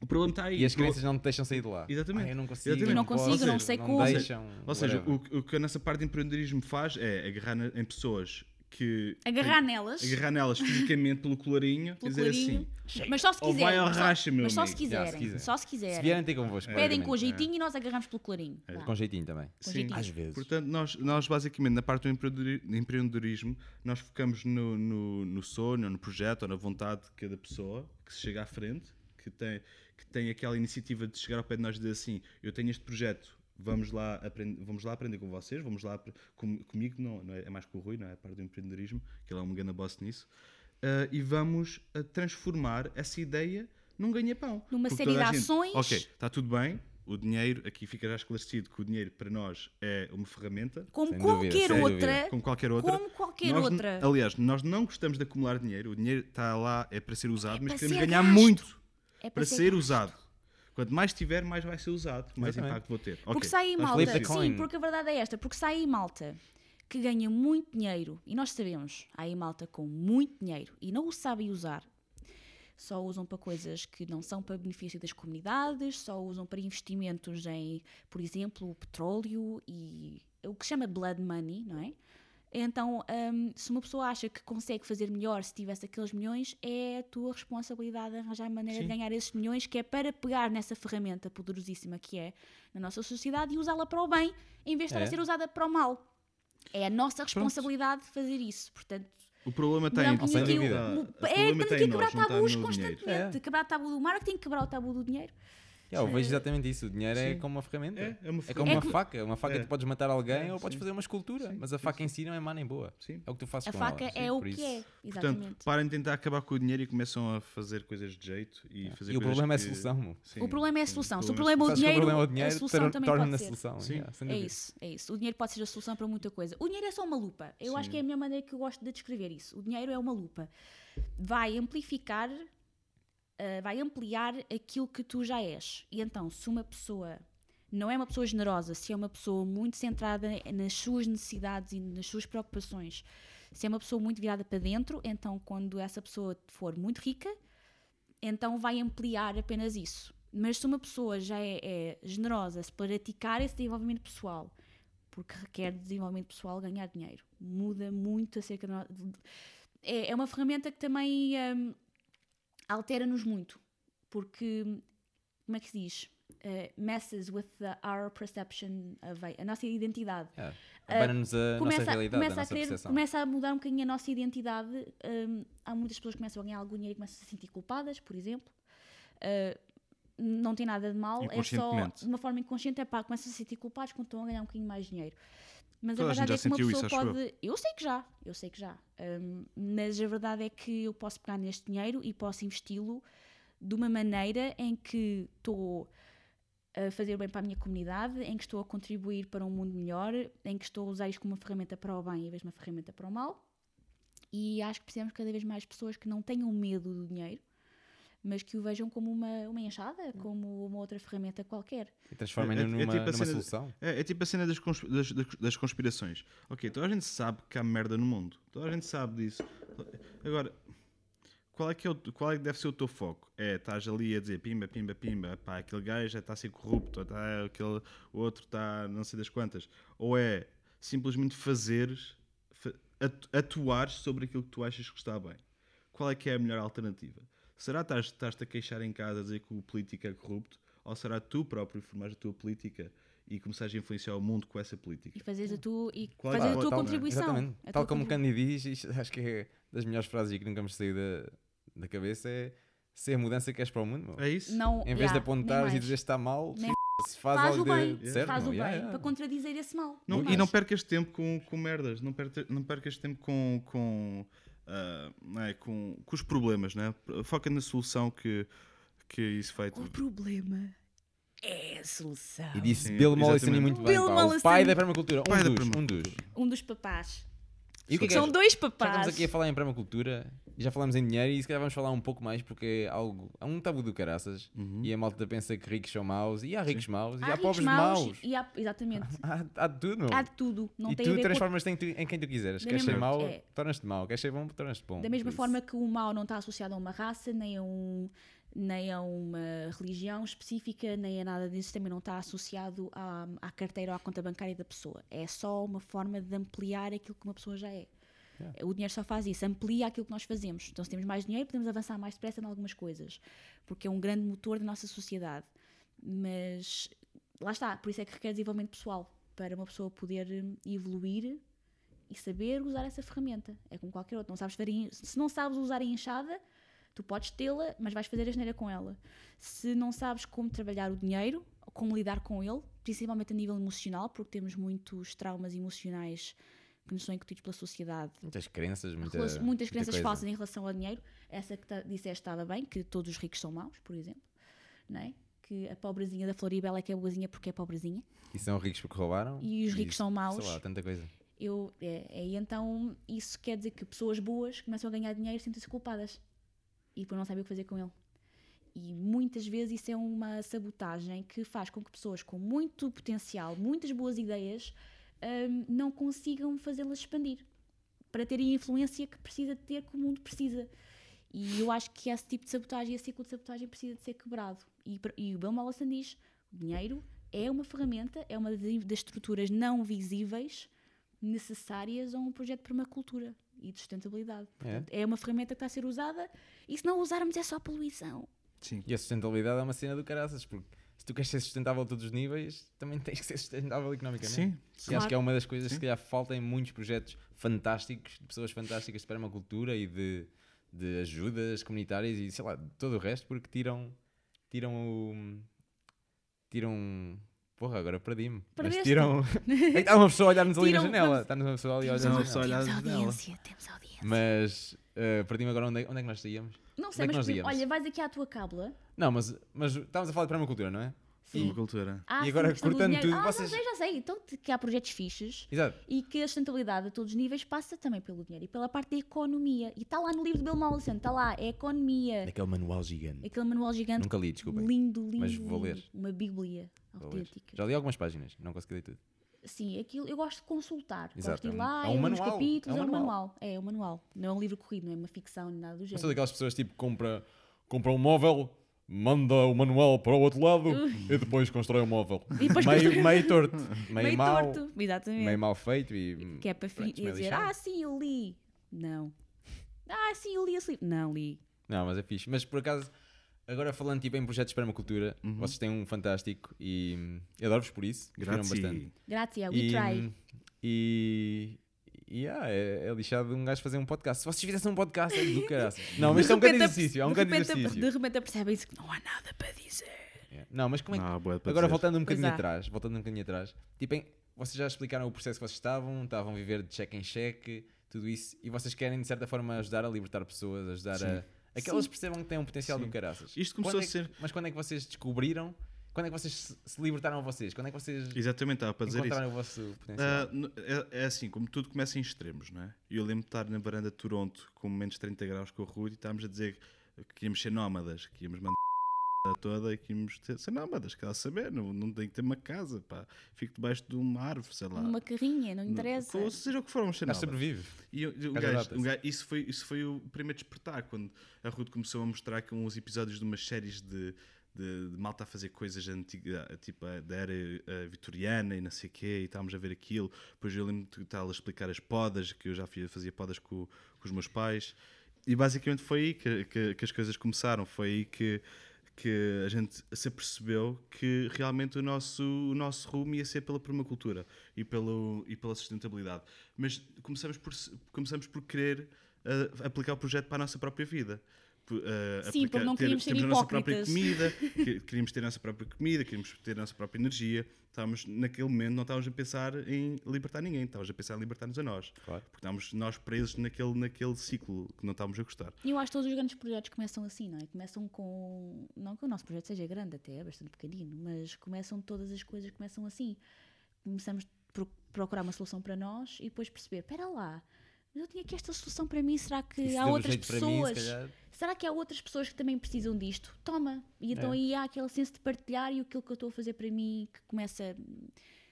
O problema está aí. e as O crianças não te deixam sair de lá. Exatamente. Ah, eu não consigo, Exatamente. Eu não consigo, posso, não sei não como. deixam, Ou seja, o, o que a nossa parte de empreendedorismo faz é agarrar na- em pessoas que. Agarrar nelas. Agarrar nelas fisicamente pelo colarinho Pelo dizer colarinho. assim. Mas só se Ou quiserem. vai ao mas só- racha, meu mas só se amigo. quiserem. Já, se quiser. Só se Se quiserem. vierem ter convosco. Pedem claramente. com jeitinho e nós agarramos pelo clarinho. Vá. Com jeitinho também. Com Sim. jeitinho. Às vezes. Portanto, nós, nós basicamente na parte do empreendedori- empreendedorismo, nós focamos no, no, no sonho, ou no projeto, ou na vontade de cada pessoa que se chega à frente, que tem, que tem aquela iniciativa de chegar ao pé de nós e dizer assim: Eu tenho este projeto, vamos lá, aprender, vamos lá aprender com vocês, vamos lá com, comigo, não, não é, é mais com o Rui, não é? A parte do empreendedorismo, que ele é um grande boss nisso, ah, e vamos ah, transformar essa ideia num ganha-pão. Numa Porque série de gente, ações. Ok, está tudo bem. o dinheiro, aqui fica já esclarecido que o dinheiro para nós é uma ferramenta, Como Sem dúvida, qualquer sem outra. dúvida. como qualquer outra. Como qualquer Nós, outra. Aliás, nós não gostamos de acumular dinheiro, o dinheiro está lá, é para ser usado, mas para queremos ser ganhar gasto. muito É para ser gasto. usado. Quanto mais tiver, mais vai ser usado, mais Exatamente. impacto vou ter. Porque Ok, sai aí estás malta. coin. Sim, porque a verdade é esta. Porque sai aí malta que ganha muito dinheiro. E nós sabemos, há aí malta com muito dinheiro e não o sabem usar. Só usam para coisas que não são para benefício das comunidades, só usam para investimentos em, por exemplo, o petróleo e o que se chama blood money, não é? Então, hum, se uma pessoa acha que consegue fazer melhor se tivesse aqueles milhões, é a tua responsabilidade arranjar maneira de ganhar esses milhões, que é para pegar nessa ferramenta poderosíssima que é na nossa sociedade e usá-la para o bem, em vez de estar É. a ser usada para o mal. É a nossa responsabilidade fazer isso. Portanto, O problema está não em temos sem aqui dúvida. o- o- O é, problema temos está que quebrar nós, não está tabus constantemente. É. Quebrar o tabu do marketing, quebrar o tabu do dinheiro. Yeah, eu vejo exatamente isso. O dinheiro é como uma ferramenta. É, é uma É como É uma que- faca. Uma faca É. tu podes matar alguém É, ou podes sim. fazer uma escultura. Sim, Mas a faca sim. em si não é má nem boa. Sim. É o que tu fazes A com faca ela. é o que isso- é. Portanto, Exatamente. parem de tentar acabar com o dinheiro e começam a fazer coisas de jeito e fazer E o problema é a solução. O problema é a solução. Se o problema é o dinheiro, é a solução também pode a ser. solução. É isso, é isso. O dinheiro pode ser a solução para muita coisa. O dinheiro é só uma lupa. Eu acho que é a minha maneira que eu gosto de descrever isso. O dinheiro é uma lupa. Vai amplificar, ah, vai ampliar aquilo que tu já és. E então, se uma pessoa não é uma pessoa generosa, se é uma pessoa muito centrada nas suas necessidades e nas suas preocupações, se é uma pessoa muito virada para dentro, então quando essa pessoa for muito rica, então vai ampliar apenas isso. Mas se uma pessoa já é, é generosa, se praticar esse desenvolvimento pessoal, porque requer de desenvolvimento pessoal ganhar dinheiro, muda muito acerca de- é, é uma ferramenta que também hum, altera-nos muito, porque como é que se diz? Uh, messes with the, our perception of a, a nossa identidade Yeah. Abana-nos a nossa Ah, começa, realidade, começa a a nossa querer, começa a mudar um bocadinho a nossa identidade. hum, há muitas pessoas que começam a ganhar algum dinheiro e começam a se sentir culpadas, por exemplo. Uh, não tem nada de mal, é só de uma forma inconsciente, é pá, começam a se sentir culpados quando estão a ganhar um bocadinho mais dinheiro. Mas Toda a a verdade já é que uma pessoa isso, pode. Eu sei que já, eu sei que já. Hum, mas a verdade é que eu posso pegar neste dinheiro e posso investi-lo de uma maneira em que estou a fazer bem para a minha comunidade, em que estou a contribuir para um mundo melhor, em que estou a usar isto como uma ferramenta para o bem em vez de uma ferramenta para o mal. E acho que precisamos cada vez mais pessoas que não tenham medo do dinheiro, mas que o vejam como uma, uma enxada, como uma outra ferramenta qualquer. E transformem-no É- é numa, tipo numa cena solução. É, é tipo a cena das, consp- das- das- das conspirações. Ok, toda a gente sabe que há merda no mundo. Toda a gente sabe disso. Agora, qual é que, é o, qual é que deve ser o teu foco? É, estás ali a dizer pimba, pimba, pimba, pá, aquele gajo já está a ser corrupto, ou tá, aquele outro está não sei das quantas. Ou é simplesmente fazeres, fa- atu- atuares sobre aquilo que tu achas que está bem. Qual é que é a melhor alternativa? Será que estás- estás-te a queixar em casa a dizer que o político é corrupto? Ou será tu próprio formares a tua política e começares a influenciar o mundo com essa política? E fazeres a tua, e é fazer que a é tua tal- contribuição. Exatamente. A Tal tua como o Candy diz, isto acho que é das melhores frases que nunca me saiu da, da cabeça é ser a mudança que queres para o mundo. meu. É isso? Não, Em vez yeah, de apontares e dizer que está mal, Nem- se faz, Faz o bem, de certo. faz o meu. bem, Yeah, yeah. para contradizer esse mal. Não, e não percas tempo com, com merdas, não, perca, não percas tempo com, com, ah, não é, com, com os problemas, né? foca na solução que, que isso feito. O problema é a solução. E disse Sim, Bill Mollison muito bem. Bill pá, o Mollison. pai da permacultura. Um Pai da dos, um permacultura. dos. Um dos papás. E o que é que São é? dois Já papás. estamos aqui a falar em permacultura já falamos em dinheiro e se calhar vamos falar um pouco mais porque é algo, é um tabu do caraças Uhum. e a malta pensa que ricos são maus e há ricos maus e há, ricos pobres maus maus. E há, exatamente. [laughs] Há, há de tudo, meu. Há de tudo. Não e tem tu a ver com transformas-te em, em quem tu quiseres. Queres ser mau, é. tornas-te mau. Queres ser bom, tornas-te bom. Da mesma forma que o mal não está associado a uma raça, nem a, um, nem a uma religião específica, nem a nada disso, também não está associado à, à carteira ou à conta bancária da pessoa. É só uma forma de ampliar aquilo que uma pessoa já é. O dinheiro só faz isso, amplia aquilo que nós fazemos. Então, se temos mais dinheiro, podemos avançar mais depressa em algumas coisas, porque é um grande motor da nossa sociedade. Mas lá está, por isso é que requer desenvolvimento pessoal, para uma pessoa poder hum, evoluir e saber usar essa ferramenta. É como qualquer outra. Não sabes se não sabes usar a enxada, tu podes tê-la, mas vais fazer a geneira com ela. Se não sabes como trabalhar o dinheiro, como lidar com ele, principalmente a nível emocional, porque temos muitos traumas emocionais que nos são incutidos pela sociedade. Muitas crenças, muita, muitas muita crenças coisa. falsas em relação ao dinheiro. Essa que tá, disseste estava bem, que todos os ricos são maus, por exemplo. Não é? que a pobrezinha da Floribela é que é boazinha porque é pobrezinha E são ricos porque roubaram. e os ricos são maus. Sei lá, tanta coisa. Eu, é, é, e então isso quer dizer que pessoas boas começam a ganhar dinheiro e sentem-se culpadas e depois não sabem o que fazer com ele. E muitas vezes isso é uma sabotagem que faz com que pessoas com muito potencial, muitas boas ideias, hum, não consigam fazê-las expandir para terem a influência que precisa de ter, que o mundo precisa. E eu acho que esse tipo de sabotagem, esse ciclo de sabotagem precisa de ser quebrado. E, e o Bill Mollison diz: o dinheiro é uma ferramenta, é uma das estruturas não visíveis necessárias a um projeto de permacultura e de sustentabilidade. Portanto, é uma ferramenta que está a ser usada e se não a usarmos é só poluição. Sim. E a sustentabilidade é uma cena do caraças, porque se tu queres ser sustentável a todos os níveis, também tens que ser sustentável economicamente. Sim. E acho que é Claro. uma das coisas que se calhar falta em muitos projetos fantásticos, de pessoas fantásticas de permacultura e de, de ajudas comunitárias e sei lá, de todo o resto, porque tiram, tiram o. Tiram. Porra, agora perdi-me. Mas tiram. [laughs] Está uma pessoa a olhar-nos ali na janela. vamos- Está uma pessoa ali a Temos, olhar na janela. temos audiência, temos audiência. Mas uh, perdi-me agora onde é, onde é que nós saíamos? Não sei, é que mas nós íamos? olha, vais aqui à tua cábula. Não, mas, mas estávamos a falar de permacultura, não é? Uma cultura. Ah, E agora, sim, questão do cortando dinheiro. tudo, ah, vocês- não sei, já sei. Então que- que há projetos fixes Exato. e que a sustentabilidade a todos os níveis passa também pelo dinheiro e pela parte da economia. E está lá no livro de Bill Mollison, está lá, é economia. Aquele manual gigante. Aquele manual gigante. Nunca li, desculpem. Lindo, lindo. Mas vou lindo. ler. Uma bíblia Vou ler. autêntica. Já li algumas páginas, não consegui ler tudo. Sim, aquilo eu gosto de consultar. Exato, gosto de é ir um- lá, é um eu nos manual, capítulos, é um é um manual. manual. É, é um manual. Não é um livro corrido, não é uma ficção nem nada do género. sou daquelas pessoas tipo compra, compra um móvel, manda o manual para o outro lado e depois constrói o móvel. [laughs] Meio, meio torto, meio, Meio mal, torto. Exatamente. meio mal feito e Que é para pronto, dizer, lixado. ah, sim, eu li. Não. Ah, sim, eu li esse livro. Não li. Não, mas é fixe. Mas por acaso, agora falando tipo, em projetos de permacultura, Uhum. vocês têm um fantástico e eu adoro-vos por isso. Grazie. bastante. Grazie, we E, try. e, e ah, é, é lixado um gajo fazer um podcast. Se vocês fizessem um podcast, é do caraças. [laughs] Não, mas isto é um De grande exercício. É um de grande repente- exercício. De repente percebem-se que não há nada para dizer. É. Não, mas como é que. Não, Agora dizer. voltando um bocadinho atrás, voltando um bocadinho atrás, tipo, em- vocês já explicaram o processo que vocês estavam, estavam a viver de cheque em cheque, tudo isso, e vocês querem de certa forma ajudar a libertar pessoas, ajudar a. Aquelas Sim. percebam que têm um potencial Sim. do caraças. Isto começou a é que- ser- Mas quando é que vocês descobriram? Quando é que vocês se- libertaram a vocês? Quando é que vocês Exatamente, estava para dizer isso. o vosso potencial? Ah, n- é, é assim, como tudo começa em extremos, não é? Eu lembro de estar na varanda de Toronto com menos 30 graus com o Rui e estávamos a dizer que íamos ser nómadas, que íamos mandar toda e que íamos ter, ser nómadas, quer lá saber, não, não tem que ter uma casa, pá. Fico debaixo de uma árvore, sei lá. Numa carrinha, não interessa. Ou seja o que for, Mas sobrevive. E um gajo- um gajo- isso, foi, isso foi o primeiro despertar, quando a Ruth começou a mostrar com uns episódios de umas séries de, de, de malta a fazer coisas antigas, tipo da era eh, vitoriana e não sei o quê, e estávamos a ver aquilo. Depois eu lembro de estar a explicar as podas, que eu já fazia, fazia podas com, com os meus pais. E basicamente foi aí que, que, que as coisas começaram, foi aí que, que a gente se apercebeu que realmente o nosso, o nosso rumo ia ser pela permacultura e, pelo, e pela sustentabilidade. Mas começamos por, começamos por querer ah, aplicar o projeto para a nossa própria vida. Ah, Sim, porque não queríamos ser temos a nossa própria comida, [laughs] que- queríamos ter a nossa própria comida, queríamos ter a nossa própria energia. Estávamos, naquele momento não estávamos a pensar em libertar ninguém, estávamos a pensar em libertar-nos a nós. Claro. Porque estávamos nós presos naquele, naquele ciclo que não estávamos a gostar. E eu acho que todos os grandes projetos começam assim, não é? Começam com. Não que o nosso projeto seja grande, até é bastante pequenino, mas começam todas as coisas começam assim. Começamos por procurar uma solução para nós e depois perceber: espera lá, mas eu tinha aqui esta solução para mim, será que Isso há outras para mim, se pessoas? será que há outras pessoas que também precisam disto? Toma! E então É. aí há aquele senso de partilhar e aquilo que eu estou a fazer para mim que começa,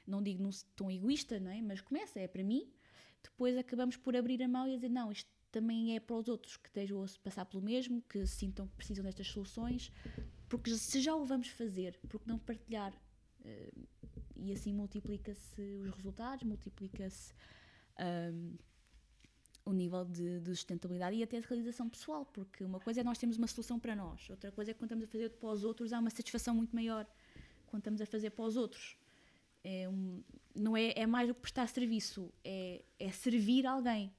não digo num tom egoísta, não é? Mas começa, é para mim. Depois acabamos por abrir a mão e dizer: não, isto também é para os outros que estejam a passar pelo mesmo, que sintam que precisam destas soluções, porque se já o vamos fazer, porque não partilhar? Eh, e assim multiplica-se os resultados, multiplica-se o nível de, de sustentabilidade e até de realização pessoal, porque uma coisa é nós termos uma solução para nós, outra coisa é que quando estamos a fazer para os outros há uma satisfação muito maior quando estamos a fazer para os outros. É um- não é, é mais do que prestar serviço, é, é servir alguém.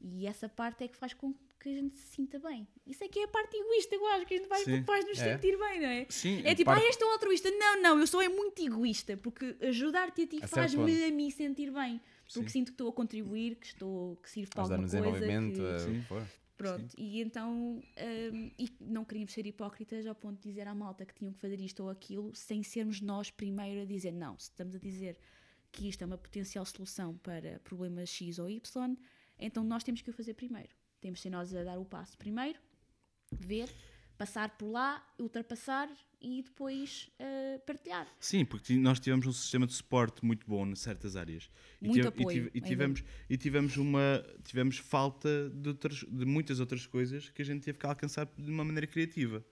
E essa parte é que faz com que a gente se sinta bem. Isso é que é a parte egoísta, eu acho, que a gente vai, Sim. faz nos É. sentir bem, não é? Sim, É tipo, parte- ah, este é um altruísta. Não, não, eu sou é muito egoísta, porque ajudar-te a ti faz-me a mim sentir bem. Porque Sim. sinto que estou a contribuir, que, estou, que sirvo para alguma coisa. desenvolvimento, que- eh, o Sim. Pronto, e então hum, e não queríamos ser hipócritas ao ponto de dizer à malta que tinham que fazer isto ou aquilo, sem sermos nós primeiro a dizer não. Se estamos a dizer que isto é uma potencial solução para problemas X ou Y, então nós temos que o fazer primeiro. Temos de ser nós a dar o passo primeiro, ver, passar por lá, ultrapassar e depois eh, partilhar. Sim, porque nós tivemos um sistema de suporte muito bom em certas áreas. E tive- apoio, E, tive- e tivemos, e tivemos, uma, tivemos falta de, outras, de muitas outras coisas que a gente teve que alcançar de uma maneira criativa.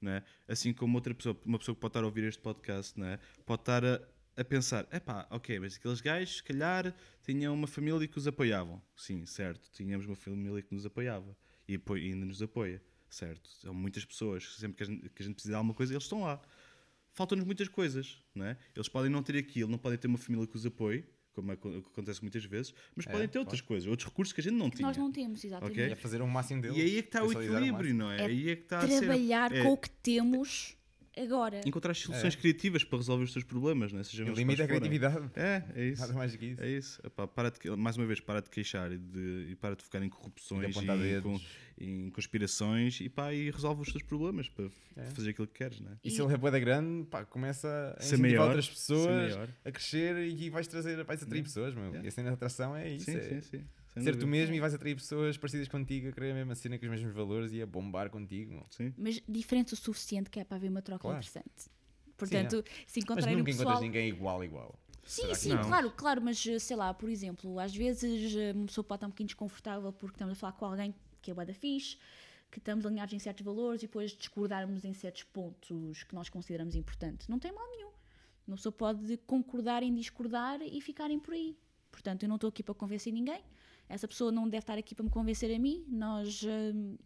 Não é? Assim como outra pessoa, uma pessoa que pode estar a ouvir este podcast, não é? pode estar a, a pensar: epá, ok, mas aqueles gajos, se calhar, tinham uma família que os apoiavam. Sim, certo, tínhamos uma família que nos apoiava e e ainda nos apoia, certo. São muitas pessoas, sempre que a gente, que a gente precisa de alguma coisa, eles estão lá faltam-nos muitas coisas, não é? Eles podem não ter aquilo, não podem ter uma família que os apoie, como aco- acontece muitas vezes, mas podem ter outras coisas, outros recursos que a gente não Que tinha. nós não temos, exatamente. Ok. E a fazer o máximo dele. E aí é que está o equilíbrio, máximo. não é? É aí é que está a ser- Trabalhar é com o que temos agora. encontrar soluções criativas para resolver os teus problemas, não é? Limite é a criatividade. É, é isso. Nada mais do que isso. É isso. Epá, para de que- mais uma vez, para de queixar e, de, e para de focar em corrupções E de e com- em conspirações e, pá, e resolve os teus problemas para fazer aquilo que queres, não é? E se ele é bué da grande, pá, começa a Ser incentivar maior, outras pessoas a crescer e vais trazer, vais atrair pessoas, meu. Yeah. E a cena da atração é isso. Sim, é sim, sim. Sem Ser tu mesmo e vais atrair pessoas parecidas contigo a querer a mesma cena com os mesmos valores e a bombar contigo. Sim. Mas diferente o suficiente que é para haver uma troca Claro. interessante. Portanto, se Mas encontrarem o nunca pessoal... encontras ninguém igual, igual. Sim, Será sim, claro, claro, mas sei lá, por exemplo, às vezes eh, uma pessoa pode estar um bocadinho desconfortável porque estamos a falar com alguém que é da fixe, que estamos alinhados em certos valores e depois discordarmos em certos pontos que nós consideramos importantes. Não tem mal nenhum. Uma pessoa pode concordar em discordar e ficarem por aí. Portanto, eu não estou aqui para convencer ninguém. Essa pessoa não deve estar aqui para me convencer a mim. Nós, hum,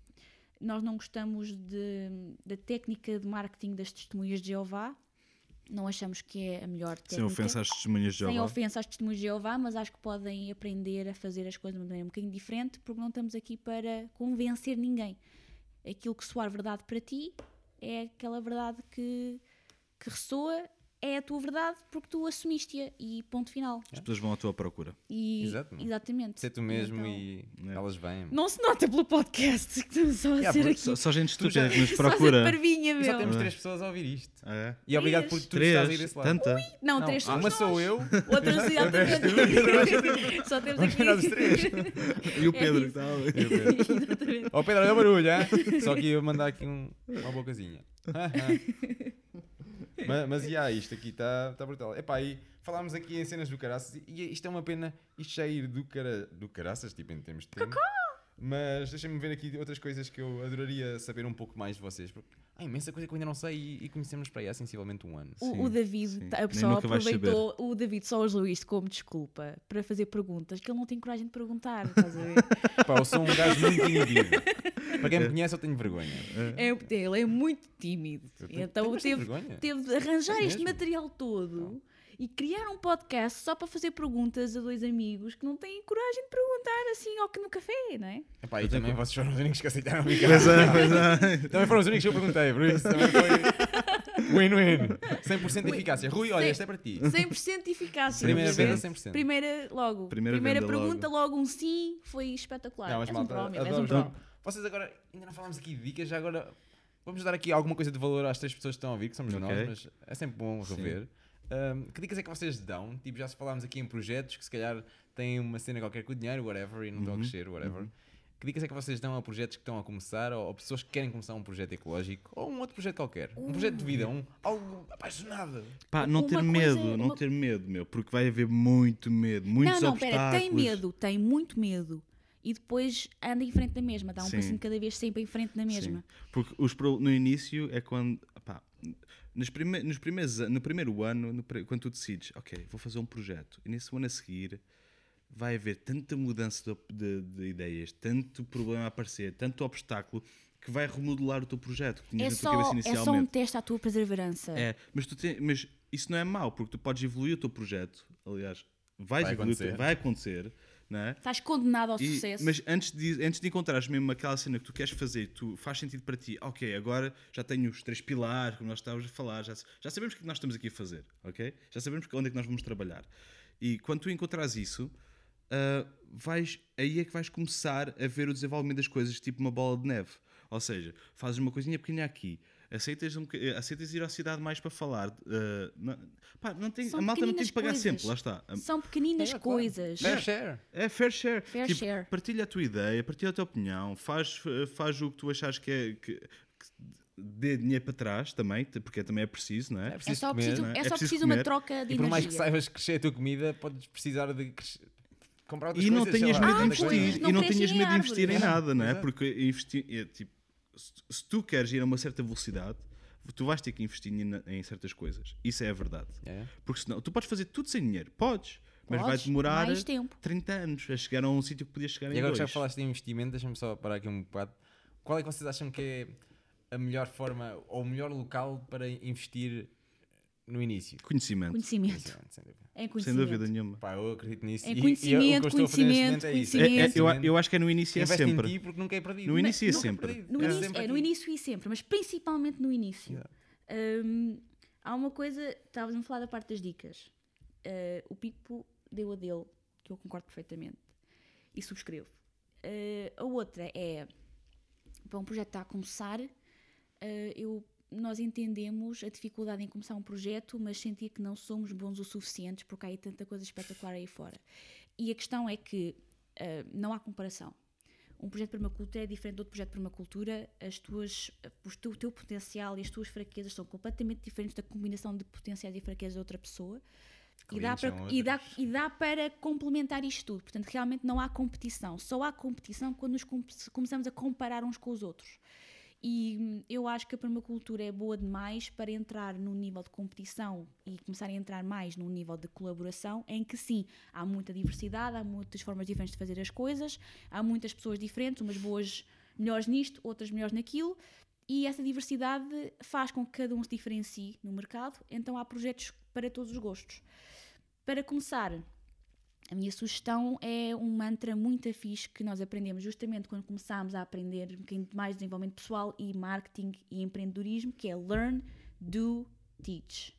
nós não gostamos de- da técnica de marketing das testemunhas de Jeová. Não achamos que é a melhor técnica. Sem ofensa às testemunhas de Sem Jeová. ofensa às testemunhas de Jeová, mas acho que podem aprender a fazer as coisas de uma maneira um bocadinho diferente, porque não estamos aqui para convencer ninguém. Aquilo que soar verdade para ti é aquela verdade que, que ressoa, é a tua verdade porque tu assumiste-a e ponto final. As pessoas vão à tua procura. E, Exato. Exatamente. Ser tu mesmo Então, e É. elas vêm. meu. Não se nota pelo podcast que estamos só a Yeah, ser aqui. Só, só gente estúpida que nos Só a procura. parvinha, E só meu. temos É. três pessoas a ouvir isto. É? E obrigado por Três. tu estás aí Três? desse lado. Tanta? Não, Não, três somos uma nós. sou eu. Outras, exatamente. Só temos aqui. Nós três. E o É Pedro que isso. está ali. [laughs] Exatamente. Ó Pedro, olha o barulho, hein? Só que ia mandar aqui um, uma bocazinha. [laughs] mas, mas e há, isto aqui está tá brutal. Epá, e falámos aqui em cenas do caraças e isto é uma pena isto já ir do, cara, do caraças, tipo em termos de tempo. Mas deixem-me ver aqui outras coisas que eu adoraria saber um pouco mais de vocês. Porque há imensa coisa que eu ainda não sei e, e conhecemos para aí há sensivelmente um ano. O, Sim, o David, sim. tá- a pessoa aproveitou, o David só usou isto como desculpa para fazer perguntas que ele não tem coragem de perguntar, estás a ver? [laughs] Pá, eu sou um gajo muito inibido. Para quem me conhece, eu tenho vergonha. é, ele é muito tímido. Eu tenho- então teve, teve de arranjar É este material todo e criar um podcast só para fazer perguntas a dois amigos que não têm coragem de perguntar assim ao que no café, não é? Epá, e também vocês foram os únicos que aceitaram [laughs] cá. Pois é, pois é. Também foram os únicos que eu perguntei, por isso também foi [laughs] win-win. 100% de eficácia. Rui, olha, este é para ti. 100% de eficácia. Primeira venda, ver? 100%. Primeira, logo. Primeira Primeira, pergunta, logo. logo. um sim, foi espetacular. Não, és um malta, pró, meu, és um pró. Vocês agora, ainda não falámos aqui de dicas, já agora vamos dar aqui alguma coisa de valor às três pessoas que estão a ouvir, que somos Ok. nós, mas é sempre bom rever. Ahm, que dicas é que vocês dão? Tipo, já falámos aqui em projetos que se calhar têm uma cena qualquer com o dinheiro, whatever, e não estão a Uhum, crescer, whatever. Que dicas é que vocês dão a projetos que estão a começar, ou, ou pessoas que querem começar um projeto ecológico, ou um outro projeto qualquer? Um projeto de vida, um, algo apaixonado. Pá, não Uma ter medo, não uma- ter medo, meu, porque vai haver muito medo, muitos Não, não, pera, obstáculos. tem medo, tem muito medo. E depois anda em frente da mesma, dá um passinho de cada vez sempre em frente da mesma. Sim, porque os, no início é quando. Nos, prime, nos primeiros, no primeiro ano, no pre- quando tu decides, ok, vou fazer um projeto, e nesse ano a seguir vai haver tanta mudança de, de- de ideias, tanto problema a aparecer, tanto obstáculo, que vai remodelar o teu projeto que É na tua só, cabeça é só um inicialmente. teste à tua perseverança. É, mas, tu tem- mas isso não é mau, porque tu podes evoluir o teu projeto, aliás, vais Vai evoluir, acontecer. vai acontecer, é? Estás condenado ao E- sucesso. mas antes de, antes de encontrares mesmo aquela cena que tu queres fazer, tu faz sentido para ti, ok, agora já tenho os três pilares, como nós estávamos a falar, já, já sabemos o que é nós estamos aqui a fazer, ok? Já sabemos onde é que nós vamos trabalhar. E quando tu encontrares isso, ah, vais, aí é que vais começar a ver o desenvolvimento das coisas, tipo uma bola de neve. Ou seja, fazes uma coisinha pequena aqui, aceitas, um, aceitas ir à cidade mais para falar. ah, não, pá, não tem, São a malta não tem de pagar coisas. sempre, lá está. São pequeninas É, coisas. Fair share. É fair share. Fair Tipo, share. Partilha a tua ideia, partilha a tua opinião, faz, faz o que tu achas que é. Que, que dê dinheiro para trás também, porque também é preciso, não é? É É preciso só comer, preciso, não é? é É só preciso preciso uma troca de E por mais que energia. saibas crescer a tua comida, podes precisar de crescer- comprar outras E não coisas. sei tenhas medo de coisa. investir, Não e não tenhas em medo de investir em nada, não é? Porque investir, é, tipo, se, tu queres ir a uma certa velocidade, tu vais ter que investir em, em certas coisas. Isso é a verdade. É. Porque senão, tu podes fazer tudo sem dinheiro, podes, mas vai demorar mais tempo. 30 anos a chegar a um sítio que podias chegar E em agora que já dois. falaste em investimento, deixa-me só parar aqui um bocado. Qual é que vocês acham que é a melhor forma ou o melhor local para investir no início? Conhecimento. Conhecimento. Sem dúvida. É Sem conhecimento. dúvida nenhuma. Pá, eu acredito nisso. É E- e eu- o que eu conhecimento, estou a fazer neste conhecimento, é isso. É- é- eu, Conhecimento. eu acho que é no início é Investe em sempre. ti porque nunca é perdido. No início é Nunca sempre. perdido. No É início, sempre é, no início e sempre, mas principalmente no início. Exato. Hum, há uma coisa, estavas a falar da parte das dicas. Uh, o Pipo deu a dele, que eu concordo perfeitamente, e subscrevo. Uh, a outra é, para um projeto estar a começar, uh, eu, nós entendemos a dificuldade em começar um projeto, mas sentir que não somos bons o suficientes, porque há aí tanta coisa espetacular aí fora. E a questão é que uh, não há comparação. Um projeto de permacultura é diferente de outro projeto de permacultura. As tuas, o, teu, o teu potencial e as tuas fraquezas são completamente diferentes da combinação de potenciais e fraquezas da outra pessoa. E dá, para, e, dá, e dá para complementar isto tudo. Portanto, realmente não há competição. Só há competição quando nos com- começamos a comparar uns com os outros. E hum, eu acho que a permacultura é boa demais para entrar num nível de competição e começar a entrar mais num nível de colaboração, em que sim, há muita diversidade, há muitas formas diferentes de fazer as coisas, há muitas pessoas diferentes, umas boas, melhores nisto, outras melhores naquilo, e essa diversidade faz com que cada um se diferencie no mercado, então há projetos para todos os gostos. Para começar, a minha sugestão é um mantra muito fixe que nós aprendemos justamente quando começámos a aprender um bocadinho mais de desenvolvimento pessoal e marketing e empreendedorismo, que é Learn, Do, Teach.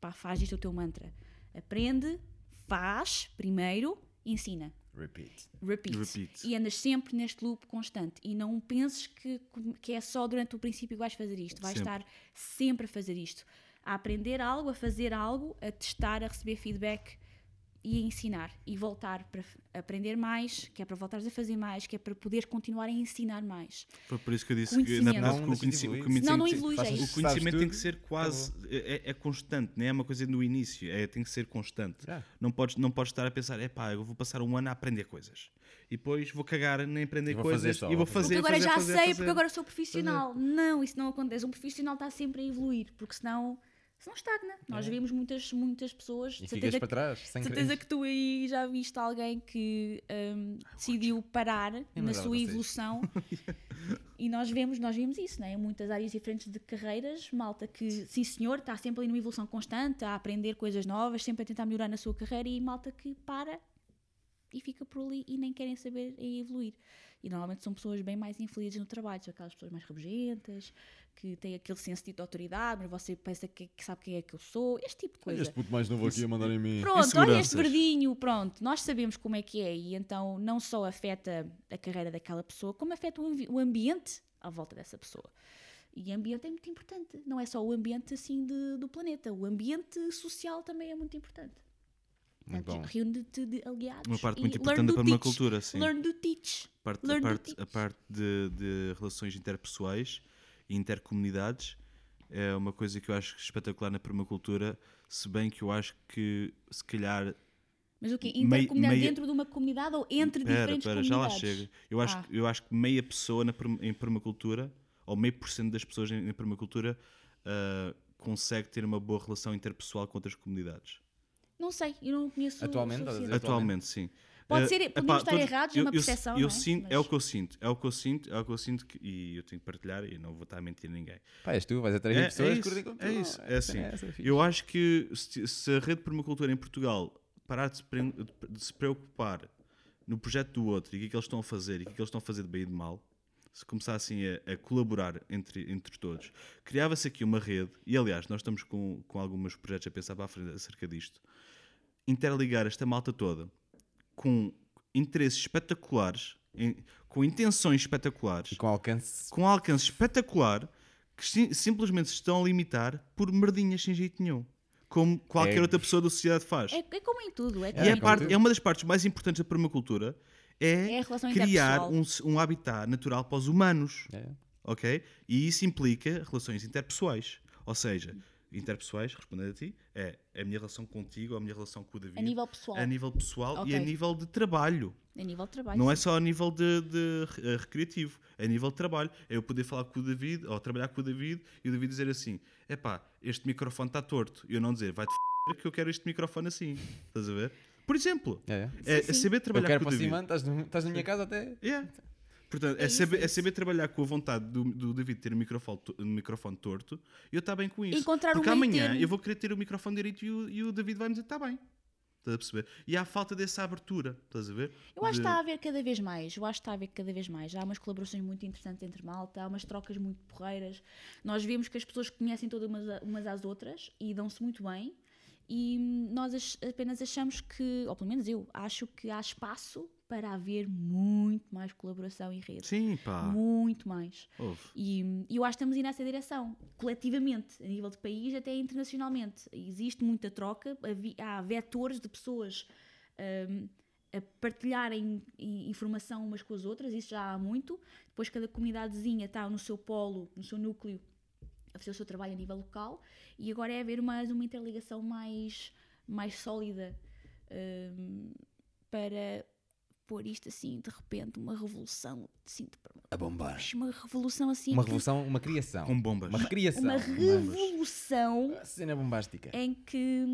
Pá, faz isto o teu mantra. Aprende, faz primeiro, ensina. Repeat. Repeat. Repeat. E andas sempre neste loop constante. E não penses que, que é só durante o princípio que vais fazer isto. Vais Sempre. estar sempre a fazer isto. A aprender algo, a fazer algo, a testar, a receber feedback e a ensinar. E voltar para aprender mais, que é para voltares a fazer mais, que é para poderes continuar a ensinar mais. Foi por isso que eu disse que, na verdade, Não o, o conhecimento, Senão não tem- evoluís, Faz é o conhecimento tem que ser quase é, é constante, não é uma coisa no início, é, tem que ser constante. Já. Não podes, não podes estar a pensar, é pá, eu vou passar um ano a aprender coisas e depois vou cagar nem aprender E vou coisas só, e vou fazer. fazer. Porque agora fazer, já fazer, sei, fazer. porque agora sou profissional. Não, isso não acontece. Um profissional está sempre a evoluir, porque senão, senão estagna. Nós É. vimos muitas, muitas pessoas. E ficas para trás, sem certeza querer. que tu aí já viste alguém que hum, decidiu parar na sua evolução [laughs] e nós vemos, nós vimos isso, né? em muitas áreas diferentes de carreiras, malta que, sim senhor, está sempre ali numa evolução constante, a aprender coisas novas, sempre a tentar melhorar na sua carreira e malta que para e fica por ali e nem querem saber em evoluir. E normalmente são pessoas bem mais infelizes no trabalho, são aquelas pessoas mais rabugentas, que têm aquele senso de autoridade, mas você pensa que, que sabe quem é que eu sou, este tipo de coisa. puto mais novo aqui a mandar em mim. Pronto, olha este verdinho, pronto, nós sabemos como é que é e então não só afeta a carreira daquela pessoa, como afeta o, o ambiente à volta dessa pessoa. E ambiente é muito importante, não é só o ambiente assim de- do planeta, o ambiente social também é muito importante. Muito bom. Portanto, Reúne-te de aliados. Uma parte muito importante da permacultura, sim. Learn do teach. parte, a Learn to parte, a parte de, de relações interpessoais e intercomunidades é uma coisa que eu acho espetacular na permacultura, se bem que eu acho que se calhar Mas o quê? Intercomunidade meia- dentro de uma comunidade ou entre Pera, diferentes pera, já lá comunidades? chega. Eu acho, Ah. que- eu acho que meia pessoa na em permacultura, ou meio por cento das pessoas em, em permacultura, ah, consegue ter uma boa relação interpessoal com outras comunidades. Não sei, eu não conheço Atualmente, o estás a suficiente. dizer? Atualmente, sim. Pode Ah, ser- epá, podemos estar todos- errados eu- numa eu- percepção, eu não é? sinto, é Mas- o que eu sinto, é o que eu sinto, é o que eu sinto que- e eu tenho que partilhar e não vou estar a mentir a ninguém. Pá, és tu, vais atrair É, pessoas é isso, é isso, é assim. [laughs] essa fixe. Eu acho que se, se a rede de permacultura em Portugal parar de se, pre- de se preocupar no projeto do outro e o que é que eles estão a fazer e o que é que eles estão a fazer de bem e de mal, se começassem a, a colaborar entre, entre todos, criava-se aqui uma rede, e aliás, nós estamos com, com alguns projetos a pensar para a frente acerca disto, interligar esta malta toda com interesses espetaculares, com intenções espetaculares, E com alcance. com alcance espetacular, que sim- simplesmente se estão a limitar por merdinhas sem jeito nenhum. Como qualquer É. outra pessoa da sociedade faz. É, é como em tudo. É, E como é, parte- tudo. é uma das partes mais importantes da permacultura é, É criar um, um habitat natural para os humanos, É. ok? E isso implica relações interpessoais. Ou seja, interpessoais, respondendo a ti, é a minha relação contigo, a minha relação com o David, A nível pessoal. a nível pessoal e Ok. a nível de trabalho. A nível de trabalho. Não é sim. só a nível de, de, eh, recreativo, é a nível de trabalho. É eu poder falar com o David, ou trabalhar com o David, e o David dizer assim: epá, este microfone está torto. E eu não dizer, vai-te f*** que eu quero este microfone assim. Estás a ver? Por exemplo, É, é. é, sim. é saber Eu trabalhar quero com o David. aproximar, estás, no- estás na minha casa até. Yeah. Portanto, é, É isso, saber, é é saber trabalhar com a vontade do, do David ter um microfone, um microfone torto e eu estar bem com isso. Encontrar Porque amanhã termo. eu vou querer ter o microfone direito e o, e o David vai-me dizer, está bem. Estás a perceber? E há falta dessa abertura, estás a ver? Eu acho De- que está a haver cada vez mais. Eu acho que está a haver cada vez mais. Há umas colaborações muito interessantes entre malta, há umas trocas muito porreiras. Nós vemos que as pessoas conhecem todas umas, umas às outras e dão-se muito bem. E hum, nós apenas achamos que, ou pelo menos eu, acho que há espaço para haver muito mais colaboração e rede. Sim, pá. Muito mais. Ouve. E e eu acho que estamos a ir nessa direção, coletivamente, a nível de país, até internacionalmente. Existe muita troca, há vetores de pessoas hum, a partilharem informação umas com as outras, isso já há muito. Depois cada comunidadezinha está no seu polo, no seu núcleo, a fazer o seu trabalho a nível local. E agora é haver mais uma interligação mais, mais sólida hum, para pôr isto assim, de repente, uma revolução assim, de A bombar. uma revolução assim. Uma que- revolução, uma criação. Com bombas. Uma recriação. Uma revolução A cena bombástica. em que,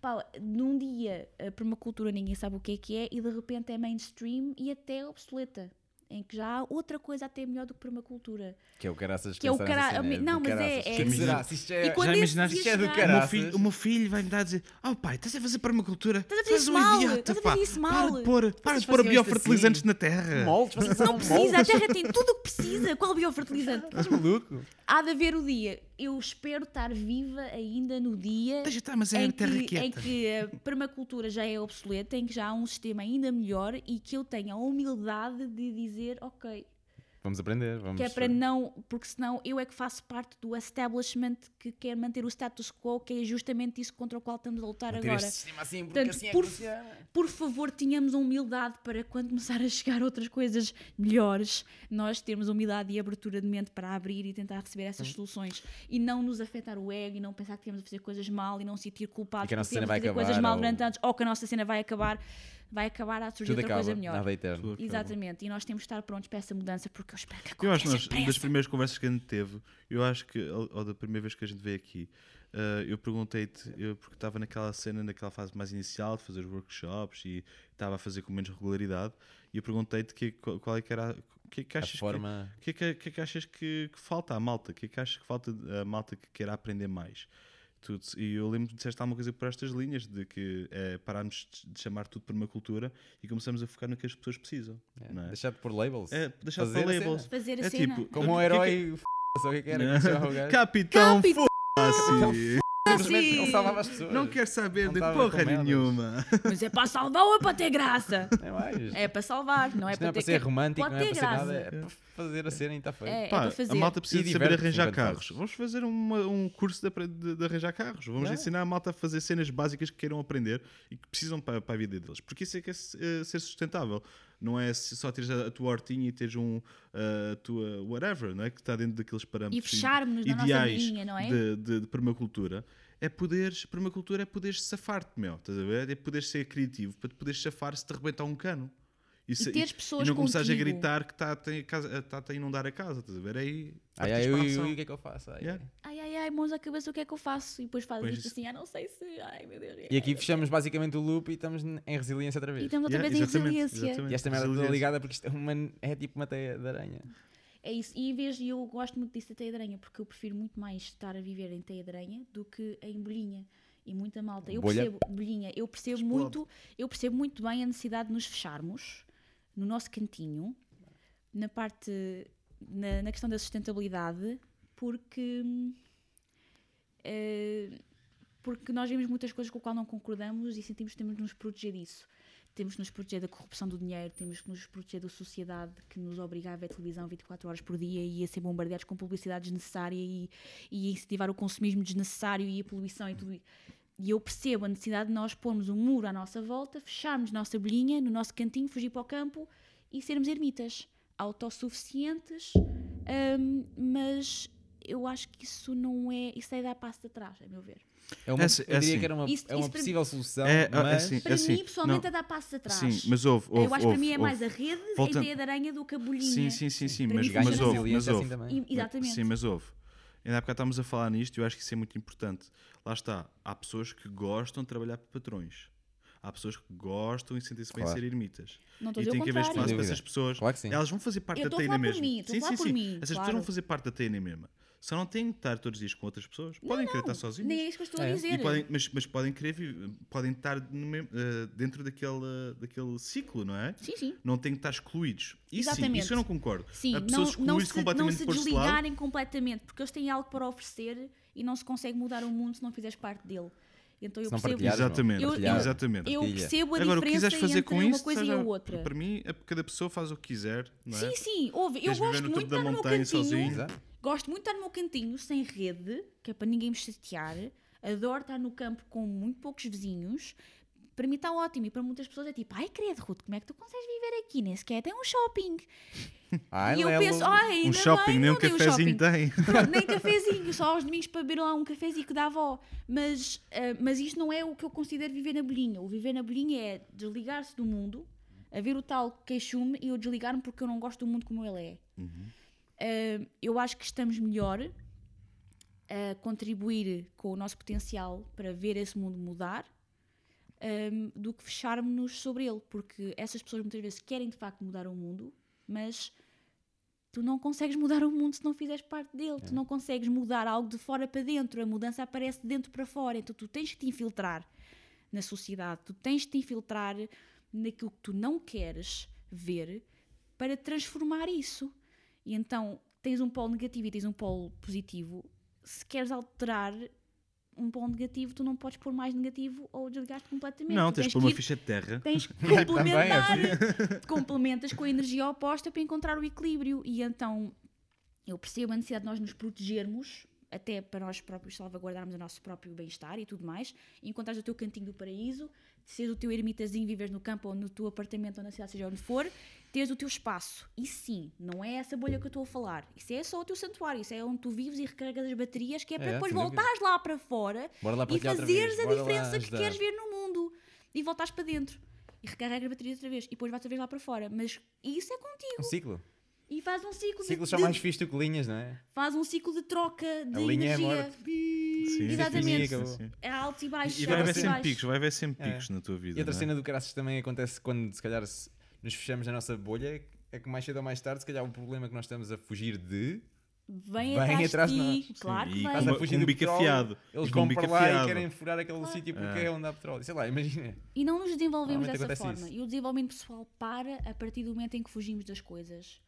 pá, num dia a permacultura ninguém sabe o que é que é e de repente é mainstream e até obsoleta. Em que já há outra coisa até melhor do que permacultura. Que é o caraças Que é o cara- cena, não, do mas é- caraças. é- que será? Se isto é, E quando já imaginaste isto é do chegar- O meu, caraças. filho, o meu filho vai me dar a dizer: Oh pai, estás a fazer permacultura? Estás a fazer isso um mal, idiota, estás a fazer isso Para mal. de pôr, para de pôr biofertilizantes assim. na terra. moldes, Não precisa, a terra tem tudo o que precisa. Qual biofertilizante? Estás maluco? Há de haver o dia. Eu espero estar viva ainda no dia Deixa estar, mas é em terra que, em que a permacultura já é obsoleta, em que já há um sistema ainda melhor e que eu tenha a humildade de dizer, ok, Vamos aprender, vamos. que é para não, porque senão eu é que faço parte do establishment que quer manter o status quo, que é justamente isso contra o qual estamos a lutar Ter agora. assim, Portanto, assim é por-. Por favor, tenhamos a humildade para quando começar a chegar outras coisas melhores, nós termos humildade e abertura de mente para abrir e tentar receber essas soluções e não nos afetar o ego e não pensar que temos a fazer coisas mal e não se sentir culpados E que a por nossa cena termos vai a fazer acabar, coisas mal ou- durante anos ou que a nossa cena vai acabar, vai acabar a surgir Tudo outra acaba, coisa melhor. nada é eterno. Exatamente, e nós temos de estar prontos para essa mudança porque eu espero que Eu acho que aconteça nós, das primeiras conversas que a gente teve, eu acho que, ou ou da primeira vez que a gente veio aqui, eh, eu perguntei-te, eu, porque estava naquela cena, naquela fase mais inicial de fazer os workshops e estava a fazer com menos regularidade, e eu perguntei-te que, qual é que era. O que é que A achas que- forma. O que é que, que é que achas que, que falta à malta? O que é que achas que falta à malta que queira aprender mais? Tu, e eu lembro que disseste alguma coisa por estas linhas, de que é pararmos de- de chamar tudo permacultura e começamos a focar no que as pessoas precisam. É, não é? Deixar de pôr labels. É, deixar pôr labels. cena. Fazer a É cena. tipo, Como um o que é que- herói. f***, o que é que era? que? [laughs] Capitão Capitão F***se. Simplesmente Sim. ele salvava as pessoas. Não quer saber Não de porra com merdas. nenhuma. Mas é para salvar ou é para ter graça? É mais. É para salvar, não é Isto para não é para ter ser que- romântico, pode não é ter para ser graça. nada, é para fazer a cena e está feito. É, é Pá, para fazer. a malta precisa E de saber diverte-se arranjar enquanto carros. fazes. Vamos fazer uma- um curso de, apre- de- de arranjar carros. Vamos Yeah. ensinar a malta a fazer cenas básicas que queiram aprender e que precisam para, para a vida deles. Porque isso é que é se- eh, ser sustentável. Não é só teres a, a tua hortinha e teres um, a tua whatever, não é? Que está dentro daqueles parâmetros E fecharmos ideais bolinha, não é? de, de- de permacultura. É poderes, permacultura é poderes safar-te, meu. Estás a ver? É poderes ser criativo para te poderes safar se te arrebentar um cano. Se- teres pessoas e não começares a contigo. gritar que está a, tá a inundar a casa, estás a ver? Aí. Ai, ai, a o que é que eu faço? Ai, Yeah. ai. Ai, ai, mãos à cabeça, o que é que eu faço? E depois fazes Pois isto isso. assim, ah, não sei se. Ai, meu Deus. E aqui fechamos basicamente o loop e estamos em resiliência outra E vez. estamos outra Yeah, vez em resiliência. exatamente. E esta merda toda ligada porque isto é, uma, é tipo uma teia de aranha. É isso. E em vez de eu gosto muito disso da teia de aranha, porque eu prefiro muito mais estar a viver em teia de aranha do que em bolhinha. E muita malta. Eu Bolha? percebo, bolhinha, eu percebo Explode. muito, eu percebo muito bem a necessidade de nos fecharmos no nosso cantinho, na parte, na, na questão da sustentabilidade, porque eh, porque nós vemos muitas coisas com o qual não concordamos e sentimos que temos de nos proteger disso. temos que nos proteger da corrupção do dinheiro, temos que nos proteger da sociedade que nos obriga a ver televisão 24 horas por dia e a ser bombardeados com publicidade desnecessária e, e a incentivar o consumismo desnecessário e a poluição e tudo isso. E eu percebo a necessidade de nós pormos um muro à nossa volta, fecharmos nossa bolhinha no nosso cantinho, fugir para o campo e sermos ermitas, autossuficientes, hum, mas eu acho que isso não é. Isso é dar passo de trás, a meu ver. É uma, É assim- eu é diria assim. que era uma, Isso- é uma isso para possível solução, É, é mas assim. Para assim, mim, pessoalmente, não. é dar passo de trás. Sim, mas houve, houve, eu acho que para houve, mim é mais a houve. rede, Voltando- a ideia de aranha do que a bolhinha. Sim, sim, sim, sim, mas, mas houve, mas assim houve. também. E- Exatamente. Sim, mas houve. Ainda há bocado estávamos a falar nisto e eu acho que isso é muito importante. Lá está, há pessoas que gostam de trabalhar para patrões. Há pessoas que gostam e sentem-se bem Claro. ser ermitas. Não E tem que haver espaço para essas pessoas. Claro que sim. Elas vão fazer parte Eu da por mesmo. mim, sim, sim, sim. mim, Essas pessoas claro. vão fazer parte da teina mesma. Só não têm que estar todos os dias com outras pessoas. Podem querer estar sozinhos. Nem é isso que eu estou É. a dizer. E podem, mas, mas podem querer vi- podem estar no mesmo- eh, dentro daquele, daquele ciclo, não é? Sim, sim. Não têm que estar excluídos. Isso sim, Exatamente. isso eu não concordo. Sim, Há não, pessoas não se, não completamente se por esse lado. desligarem completamente, porque eles têm algo para oferecer e não se consegue mudar o mundo se não fizeres parte dele. Então eu Se não percebo, partilhares, Exatamente, Eu- Partilhar. exatamente. eu percebo a Agora, o que diferença quiseres fazer entre com uma isso, coisa e a seja- outra. para mim, é- cada pessoa faz o que quiser, não é? Sim, sim, ouve, eu Queres viver gosto no topo muito de da estar no meu montanha cantinho. sozinho? Exato. Gosto muito de estar no meu cantinho, sem rede, que é para ninguém me chatear. Adoro estar no campo com muito poucos vizinhos. Para mim está ótimo. E para muitas pessoas é tipo, ai credo, Ruth, como é que tu consegues viver aqui? Nem sequer tem um shopping. [laughs] Ai, e eu Lelo. penso, ai, ainda Um shopping, nem um cafezinho tem. [laughs] Pronto, nem [laughs] cafezinho, só aos domingos para beber lá um cafezinho da avó. Mas, ah, mas isto não é o que eu considero viver na bolinha. O viver na bolinha é desligar-se do mundo, a ver o tal queixume e eu desligar-me porque eu não gosto do mundo como ele é. Ah, eu acho que estamos melhor a contribuir com o nosso potencial para ver esse mundo mudar ah, do que fecharmos-nos sobre ele, porque essas pessoas muitas vezes querem de facto mudar o mundo, mas tu não consegues mudar o mundo se não fizeres parte dele, tu não consegues mudar algo de fora para dentro, a mudança aparece de dentro para fora, então tu tens que te infiltrar na sociedade, tu tens que te infiltrar naquilo que tu não queres ver para transformar isso. E então tens um polo negativo e tens um polo positivo. Se queres alterar um polo negativo, tu não podes pôr mais negativo ou desligar-te completamente. Não, tens de que pôr uma ir- ficha de terra. tens [laughs] que Também, complementar, é [laughs] complementas com a energia oposta para encontrar o equilíbrio. E então eu percebo a necessidade de nós nos protegermos, até para nós próprios salvaguardarmos o nosso próprio bem-estar e tudo mais, e encontrares o teu cantinho do paraíso, seres o teu ermitazinho, viveres no campo ou no teu apartamento ou na cidade, seja onde for, teres o teu espaço. E sim, não é essa bolha que eu estou a falar. Isso é só o teu santuário, isso é onde tu vives e recarregas as baterias, que é para É, depois sem dúvida. voltares lá para fora lá e fazeres a bora diferença que queres ver no mundo e voltares para dentro e recarregas a bateria outra vez e depois vais outra vez lá para fora. Mas isso é contigo Um ciclo. E faz um ciclo, Ciclos de, são de- mais do que linhas, não é? faz um ciclo de troca de A linha é energia. morte. Sim, Exatamente. sim, sim. É altos e baixos, E vai haver sempre picos, vai haver sempre É. picos na tua vida. E outra não é? cena do caraças também acontece quando, se calhar, se nos fechamos na nossa bolha, é que mais cedo ou mais tarde, se calhar, o problema que nós estamos a fugir de. Vem, Vem atrás, de nós. claro Sim, que vem. Com- fugir com do um bico petróleo, afiado. Eles vão para lá afiado. e querem furar aquele sítio porque É. é onde há petróleo. Sei lá, imagina. E não nos desenvolvemos dessa forma. isso. E o desenvolvimento pessoal para a partir do momento em que fugimos das coisas.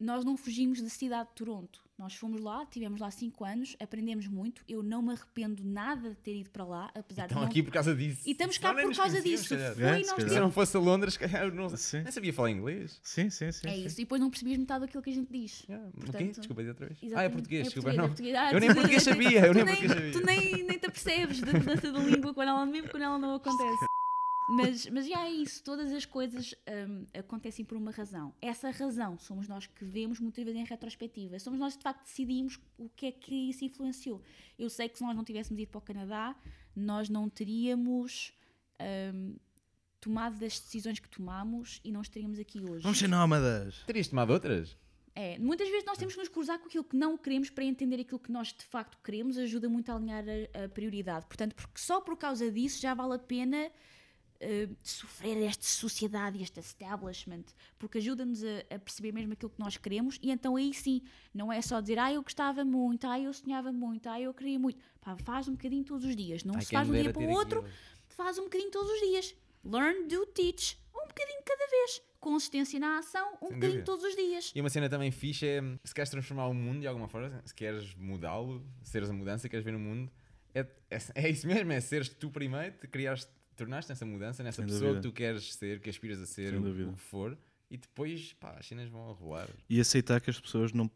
Nós não fugimos da cidade de Toronto. Nós fomos lá, tivemos lá 5 anos, aprendemos muito. Eu não me arrependo nada de ter ido para lá, apesar Estão de não aqui por causa disso. E estamos cá nem por nos causa disso. calhar. Foi É, se nós. Se eu não fosse a Londres, [laughs] calhar eu não, Sim. nem sabia falar inglês. Sim, sim, sim. É sim. isso. E depois não percebias metade daquilo que a gente diz. Yeah? Portanto, Desculpa, diz outra vez. Ah, é Exatamente. português, desculpa. português, não. é português. Ah, Eu nem tu- português tu- sabia, eu tu nem nem- português sabia. Tu nem, nem te apercebes da mudança da língua quando ela, mesmo quando ela não acontece. Mas, mas já é isso, todas as coisas hum, acontecem por uma razão. Essa razão somos nós que vemos muitas vezes em retrospectiva. Somos nós que de facto decidimos o que é que isso influenciou. Eu sei que se nós não tivéssemos ido para o Canadá, nós não teríamos hum, tomado as decisões que tomamos e não estaríamos aqui hoje. Vamos ser nómadas. Terias tomado outras? É, muitas vezes nós temos que nos cruzar com aquilo que não queremos para entender aquilo que nós de facto queremos, ajuda muito a alinhar a, a prioridade. Portanto, porque só por causa disso já vale a pena eh, sofrer esta sociedade e este establishment, porque ajuda-nos a, a perceber mesmo aquilo que nós queremos e então aí sim, não é só dizer, ah, eu gostava muito, ah, eu sonhava muito, ah, eu queria muito. Pá, faz um bocadinho todos os dias, não Ai, se faz de um dia para o outro, aquilo. faz um bocadinho todos os dias. Learn, do, teach. Um bocadinho cada vez. Consistência na ação, um Sem bocadinho dúvida. todos os dias. E uma cena também fixe é se queres transformar o mundo de alguma forma, se queres mudá-lo, seres a mudança, queres ver no mundo, é, é, é isso mesmo, é seres tu primeiro, te criares tornaste nessa mudança, nessa Sem pessoa dúvida. que tu queres ser, que aspiras a ser, Sem o, dúvida. o que for, e depois, pá, as cenas vão a rolar. E aceitar que as pessoas não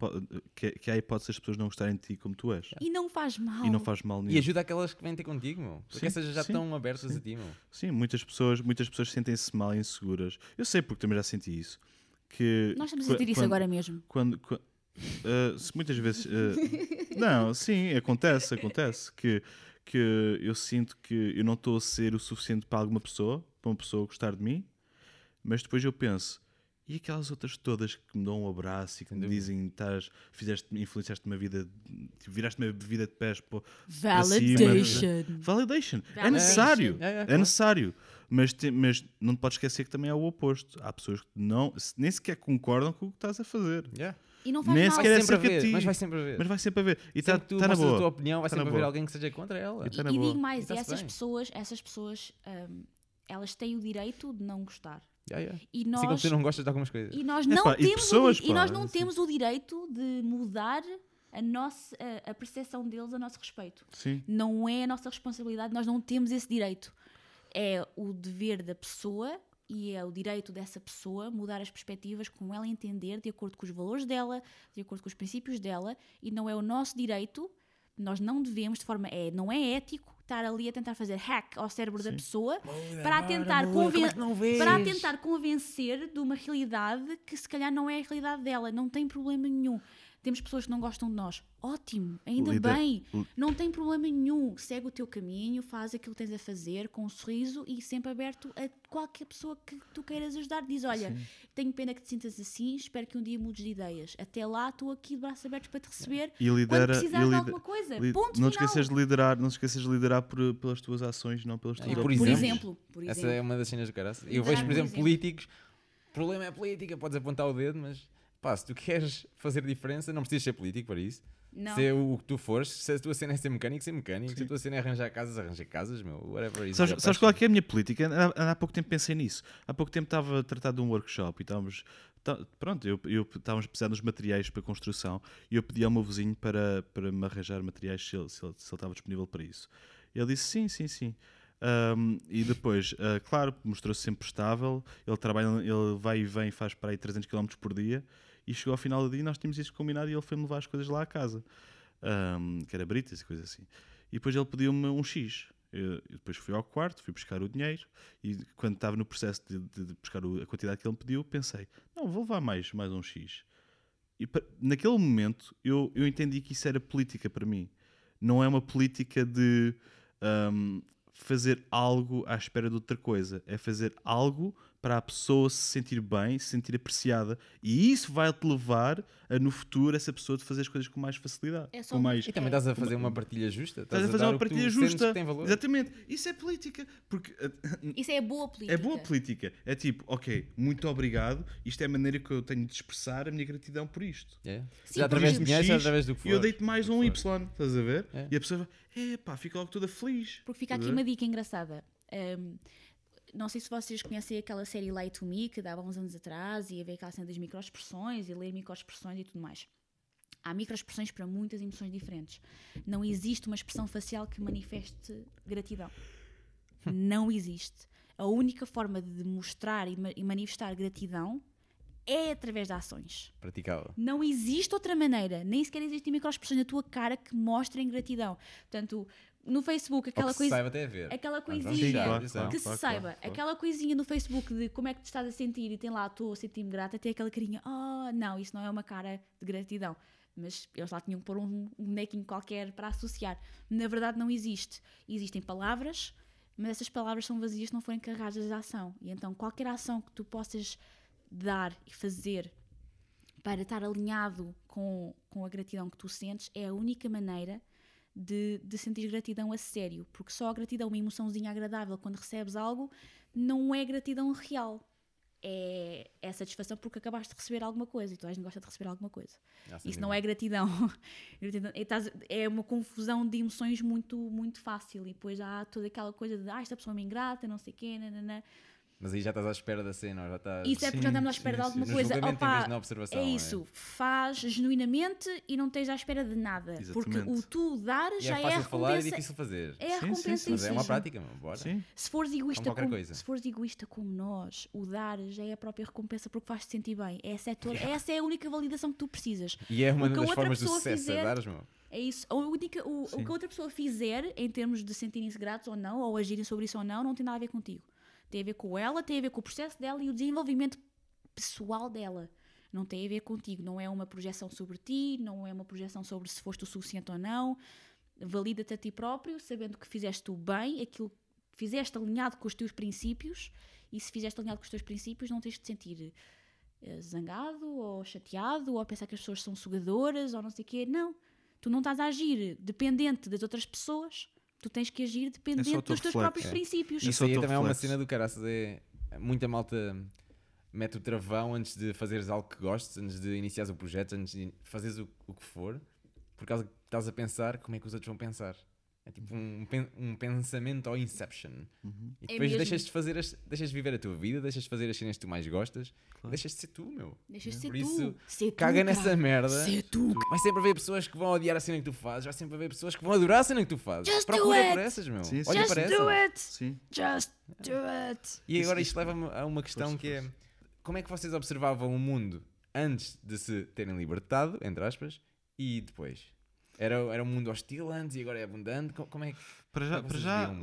que, que há hipótese das pessoas não gostarem de ti como tu és. E não faz mal. E não faz mal nenhum. E ajuda aquelas que vêm ter contigo, meu. Porque Sim, essas já sim, estão abertas sim. a ti, meu. Sim, muitas pessoas, muitas pessoas sentem-se mal e inseguras. Eu sei porque também já senti isso. Que Nós estamos a sentir isso quando- agora mesmo. Quando, qua- ah, se muitas vezes. ah, não, sim, acontece, acontece. Que, que eu sinto que eu não estou a ser o suficiente para alguma pessoa, para uma pessoa gostar de mim, mas depois eu penso. E aquelas outras todas que me dão um abraço e que me dizem estás, fizeste, influenciaste uma vida, tipo, viraste uma vida de pés para, Validation. Validation. É Validation. necessário. É, é, É necessário. Mas, te- mas não te podes esquecer que também é o oposto. Há pessoas que não, nem sequer concordam com o que estás a fazer. Yeah. E não faz Nem mal. sequer Vai é haver, ti. mas vai sempre haver. Mas vai sempre haver. E está tá na mostras a boa. tua opinião, vai Tá na sempre haver boa. alguém que seja contra ela. E tá E boa. digo mais, E essas bem. pessoas, essas pessoas, hum, elas têm o direito de não gostar. Yeah, yeah. E Assim nós, não gostas de algumas coisas. e nós não e temos pessoas, o, e nós pá, não assim. temos o direito de mudar a nossa a, a percepção deles a nosso respeito. Sim. Não é a nossa responsabilidade, nós não temos esse direito. É o dever da pessoa e é o direito dessa pessoa mudar as perspectivas como ela entender, de acordo com os valores dela, de acordo com os princípios dela, e não é o nosso direito, nós não devemos, de forma. É, não é ético estar ali a tentar fazer hack ao cérebro da Sim. pessoa para a tentar conven- é para a tentar convencer de uma realidade que se calhar não é a realidade dela, não tem problema nenhum. Temos pessoas que não gostam de nós. Ótimo, ainda Lida- bem. Não tem problema nenhum. Segue o teu caminho, faz aquilo que tens a fazer com um sorriso e sempre aberto a qualquer pessoa que tu queiras ajudar. Diz: Olha, tenho pena que te sintas assim, espero que um dia mudes de ideias. Até lá estou aqui de braços abertos para te receber E quando lidera. precisares e de alguma coisa. li- Ponto não final. te esqueças de liderar, não esqueças de liderar por, pelas tuas ações, não pelas E tuas por opiniões. Por exemplo, exemplo, por Essa exemplo. é uma das cenas do caraças. Eu vejo, por por exemplo, exemplo. políticos. O problema é a política, podes apontar o dedo, mas pá, se tu [laughs] queres fazer diferença, não precisas ser político para isso. Não. Se é o que tu fores, se a tua cena é ser mecânico, ser mecânico. Se a tua cena é arranjar casas, arranjar casas, meu. Whatever is Sabes, sabes qual é que é a minha política? Há, há pouco tempo pensei nisso. Há pouco tempo estava a tratar de um workshop e estávamos. tá- pronto, eu, eu estávamos precisando dos materiais para construção e eu pedi ao meu vizinho para, para me arranjar materiais se ele, se, ele, se ele estava disponível para isso. Ele disse sim, sim, sim. Ahm, e depois, ah, claro, mostrou-se sempre estável. Ele trabalha, ele vai e vem, faz para aí 300 km por dia. E chegou ao final do dia e nós tínhamos isto combinado e ele foi-me levar as coisas lá a casa, Ahm, que era britas e coisas assim. E depois ele pediu-me um X. Eu, depois fui ao quarto, fui buscar o dinheiro e quando estava no processo de, de- de buscar o- a quantidade que ele me pediu, pensei: não, vou levar mais, mais um X. E naquele momento eu, eu entendi que isso era política para mim. Não é uma política de ahm, fazer algo à espera de outra coisa. É fazer algo para a pessoa se sentir bem, se sentir apreciada. E isso vai-te levar a, no futuro, essa pessoa de fazer as coisas com mais facilidade. É só com uma- mais, E também estás a fazer uma partilha justa. Estás a fazer dar uma partilha justa. Que tem valor. Exatamente. Isso é política. Porque uh, [laughs] Isso é boa política. é boa política. É tipo, ok, muito obrigado. Isto é a maneira que eu tenho de expressar a minha gratidão por isto. É. Sim, Já através de dinheiro, já X, através do que for. E eu deito mais um Y, estás a ver? É. E a pessoa vai, epá, fica logo toda feliz. Porque fica Estás aqui a uma dica engraçada. Um, não sei se vocês conhecem aquela série Lie to Me, que dava uns anos atrás, e havia aquela cena das microexpressões e ler microexpressões e tudo mais. Há microexpressões para muitas emoções diferentes. Não existe uma expressão facial que manifeste gratidão. Não existe. A única forma de mostrar e ma- e manifestar gratidão é através de ações. Praticável. Não existe outra maneira, nem sequer existem microexpressões na tua cara que mostrem gratidão. Portanto, no Facebook, aquela que se coisa. saiba até a ver. Aquela coisinha. Sim, claro, atenção. Que se claro, saiba, claro, claro. aquela coisinha no Facebook de como é que te estás a sentir e tem lá, estou a sentir-me grata, tem aquela carinha, oh, não, isso não é uma cara de gratidão. Mas eles lá tinham que pôr um, um bonequinho qualquer para associar. Na verdade, não existe. Existem palavras, mas essas palavras são vazias se não forem carregadas de ação. E então, qualquer ação que tu possas dar e fazer para estar alinhado com, com a gratidão que tu sentes é a única maneira de, de sentir gratidão a sério. Porque só a gratidão, uma emoçãozinha agradável quando recebes algo, não é gratidão real. É, é satisfação porque acabaste de receber alguma coisa e tu a gente gosta de receber alguma coisa. Ah, Isso não é gratidão. [laughs] É, é uma confusão de emoções muito, muito fácil. E depois há toda aquela coisa de ah, esta pessoa me ingrata, não sei o quê, nananã. Mas aí já estás à espera da cena, já estás. Isso é porque Sim, já estamos à espera sim, de alguma sim. Coisa. em Opa, é é? isso. Faz genuinamente e não esteja à espera de nada. Porque Exatamente. o tu dar E já é é, a fácil falar e recompensa. difícil fazer. É a Sim, recompensa Mas é uma prática, meu. Bora. Se fores egoísta como, coisa. se fores egoísta como nós, o dar já é a própria recompensa porque faz-te sentir bem. Essa é, toda- essa é a única validação que tu precisas. E é uma O que a das outra formas de pessoa sucesso, fizer- é dares, meu. É isso. A única, o, o que a outra pessoa fizer em termos de sentirem-se gratos ou não, ou agirem sobre isso ou não, não tem nada a ver contigo. Tem a ver com ela, tem a ver com o processo dela e o desenvolvimento pessoal dela. Não tem a ver contigo. Não é uma projeção sobre ti, não é uma projeção sobre se foste o suficiente ou não. Valida-te a ti próprio, sabendo que fizeste o bem, aquilo que fizeste alinhado com os teus princípios, e se fizeste alinhado com os teus princípios, não tens de sentir eh, zangado ou chateado ou pensar que as pessoas são sugadoras ou não sei o quê. Não. Tu não estás a agir dependente das outras pessoas, tu tens que agir dependente É teu dos teus reflexo. próprios É. princípios. Isso Isso aí também é uma cena do caraças. É muita malta mete o travão antes de fazeres algo que gostes, antes de iniciares o projeto, antes de fazeres o, o que for, por causa que estás a pensar como é que os outros vão pensar. É tipo um, um pensamento ao Inception. Uhum. E É depois mesmo. deixas de fazer as, deixas de viver a tua vida, deixas de fazer as cenas que tu mais gostas, deixas de ser tu, meu. Deixas de ser Por tu. isso, Ser tu, Caga cara. nessa merda. Ser tu. Vai sempre haver pessoas que vão odiar a cena que tu fazes, vai sempre haver pessoas que vão adorar a cena que tu fazes. Just do Procura it. por essas, meu. Sim, sim. Olha Just para do essas. it! Sim. Just do it! E agora Isso- isto leva-me a uma questão Força, que é como é que vocês observavam o mundo antes de se terem libertado, entre aspas, e depois? Era, era um mundo hostil antes e agora é abundante? Co- Como é que. Para já, é que para já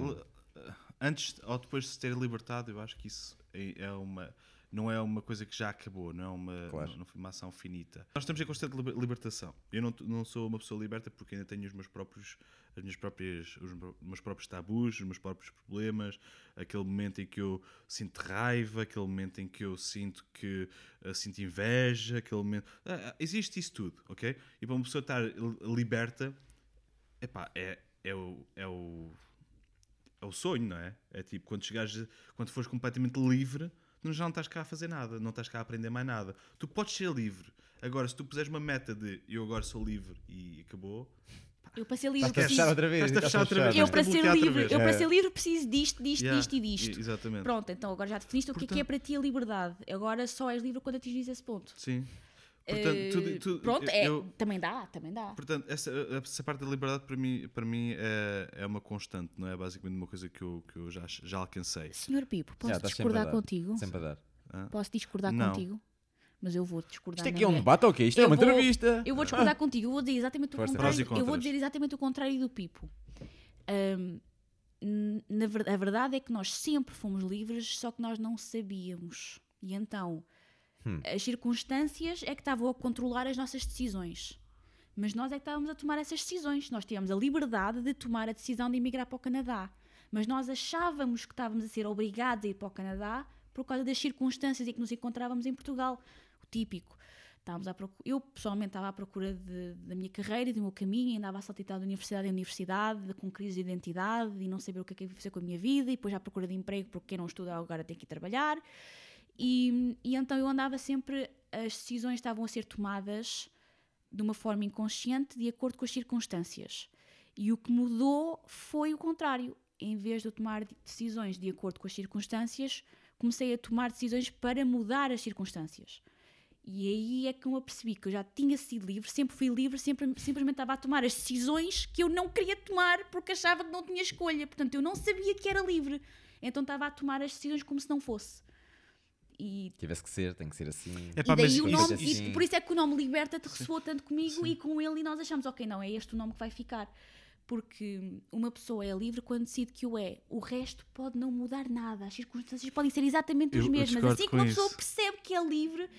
antes ou depois de se ter libertado, eu acho que isso é, é uma. Não é uma coisa que já acabou, não é uma, Claro. não, foi uma ação finita. Nós estamos em constante liber- libertação. Eu não, não sou uma pessoa liberta porque ainda tenho os meus próprios, as minhas próprias, os meu- meus próprios tabus, os meus próprios problemas, aquele momento em que eu sinto raiva, aquele momento em que eu sinto que eh, sinto inveja, aquele momento. Ah, ah, existe isso tudo, ok? E para uma pessoa estar li- liberta, epá, é, é o. É o é o sonho, não é? É tipo, quando chegares, quando fores completamente livre, tu já não estás cá a fazer nada, não estás cá a aprender mais nada. Tu podes ser livre. Agora, se tu puseres uma meta de eu agora sou livre e acabou, Eu para ser livre preciso. outra vez. Estás a estás fechar outra vez. Eu para ser livre, eu para É. ser livre preciso disto, disto, Yeah, disto e disto. Exatamente. Pronto, então agora já definiste o que é que é Portanto- para ti a liberdade. Agora só és livre quando atingires esse ponto. Sim. Portanto, Eh, tudo, tudo- pronto, é, eu- também dá, também dá. Portanto, essa, essa parte da liberdade para mim, para mim é, é uma constante, não é? Basicamente uma coisa que eu, que eu já, já alcancei. Senhor Pipo, posso Já, sempre a discordar dar. contigo? Sempre a dar. Posso discordar Não. contigo? Mas eu vou discordar. Isto na aqui é um debate ou quê? Isto é Eu uma vou- entrevista. Eu vou discordar contigo, eu vou dizer exatamente o Força. contrário. Eu vou dizer exatamente o contrário do Pipo. N- na a verdade é que nós sempre fomos livres, só que nós não sabíamos. E então, Hum. as circunstâncias é que estavam a controlar as nossas decisões. Mas nós é que estávamos a tomar essas decisões. Nós tínhamos a liberdade de tomar a decisão de emigrar para o Canadá. Mas nós achávamos que estávamos a ser obrigados a ir para o Canadá por causa das circunstâncias em que nos encontrávamos em Portugal. O típico. Estávamos à procu- Eu, pessoalmente, estava à procura de- da minha carreira e do meu caminho, andava a saltitar de universidade em universidade, com crise de identidade e não saber o que é que ia fazer com a minha vida, e depois à procura de emprego, porque quem não estuda agora tem que ir trabalhar. E, e então eu andava sempre, as decisões estavam a ser tomadas de uma forma inconsciente, de acordo com as circunstâncias. E o que mudou foi o contrário. Em vez de eu tomar decisões de acordo com as circunstâncias, comecei a tomar decisões para mudar as circunstâncias. E aí é que eu me apercebi que eu já tinha sido livre, sempre fui livre, sempre, simplesmente estava a tomar as decisões que eu não queria tomar porque achava que não tinha escolha. Portanto, eu não sabia que era livre. Então estava a tomar as decisões como se não fosse. E Tivesse que ser, tem que ser assim. É e daí o nome, e por isso é que o nome Liberta-te ressoou tanto comigo e com ele, e nós achamos, ok, não, é este o nome que vai ficar. Porque uma pessoa é livre quando decide que o é. O resto pode não mudar nada. As circunstâncias podem ser exatamente as eu mesmas. Assim que uma pessoa isso. percebe que é livre,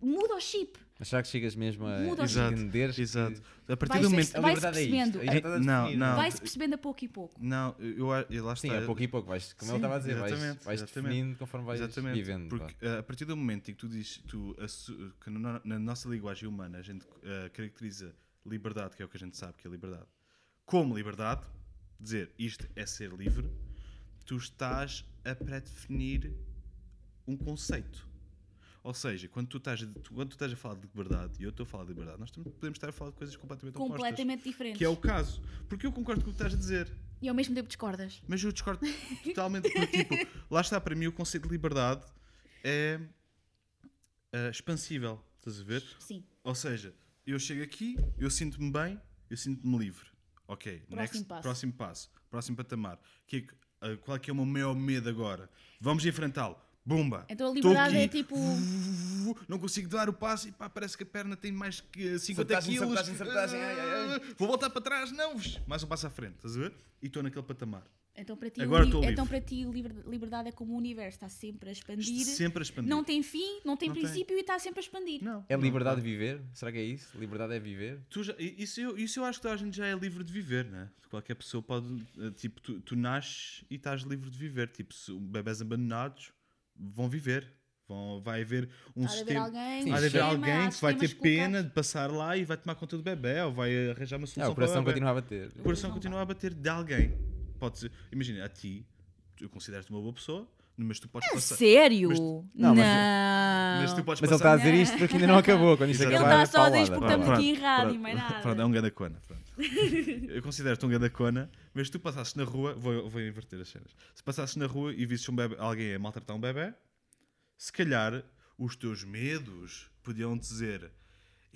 muda o chip. Mas será que chegas mesmo a Muda Exato, entender exato. A partir Vai do momento. é isto? percebendo. Já está a Não, definir, não. Vai-se percebendo a pouco e pouco. Não, eu, eu, eu lá Sim, está. a pouco e pouco vais, como Sim, ele estava a dizer, vais, exatamente, vais exatamente. definindo conforme vais Exatamente, vivendo. pá. porque uh, a partir do momento em que tu dizes, tu, que na, na nossa linguagem humana a gente uh, caracteriza liberdade, que é o que a gente sabe que é liberdade, como liberdade, dizer isto é ser livre, tu estás a pré-definir um conceito. Ou seja, quando tu, estás, quando tu estás a falar de liberdade e eu estou a falar de liberdade, nós podemos estar a falar de coisas completamente opostas. Completamente diferente. Que é o caso. Porque eu concordo com o que estás a dizer. E ao mesmo tempo discordas. Mas eu discordo [laughs] totalmente, porque, tipo, lá está, para mim o conceito de liberdade é ah, expansível, estás a ver? Sim. Ou seja, eu chego aqui, eu sinto-me bem, eu sinto-me livre. Ok, Próximo passo. próximo passo, próximo patamar. Que é ah, qual é que é o meu maior medo agora? Vamos enfrentá-lo. Bumba! Então a liberdade é tipo. Não consigo dar o passo e pá, parece que a perna tem mais que 50 Sabotagem, quilos. ai, ai, ai. Vou voltar para trás, não! Mais um passo à frente, estás a ver? E estou naquele patamar. Então para ti, Agora livre. então para ti liber- liberdade é como o universo, está sempre a expandir. Sempre a expandir. Não tem fim, não tem Não tem. princípio e está sempre a expandir. Não. É liberdade não. de viver? Será que é isso? Liberdade é viver? Tu já- isso, eu, isso eu acho que a gente já é livre de viver, né? Qualquer pessoa pode. eh, Tipo, tu, tu nasces e estás livre de viver. Tipo, se bebés abandonados vão viver. Vão, vai haver um Há de haver sistema. alguém, Sim, Há de haver alguém que vai ter pena de passar lá e vai tomar conta do bebê ou vai arranjar uma solução o para o coração continua a bater. O coração Não continua a bater de alguém. Pode ser, imagina, a ti, eu considero-te uma boa pessoa, mas tu podes passar. Sério? Mas- não. Não, mas- Mas tu podes Mas ele está passar. a dizer isto porque ainda não acabou. Quando isto. Ele acabar, está só a dizer isto porque estamos aqui em rádio e mais nada. Pronto, é um ganda cona. pronto. Eu considero-te um ganda cona, mas se tu passasses na rua, vou, vou inverter as cenas. Se passasses na rua e visses um bebé, alguém a maltratar um bebê, se calhar os teus medos podiam dizer.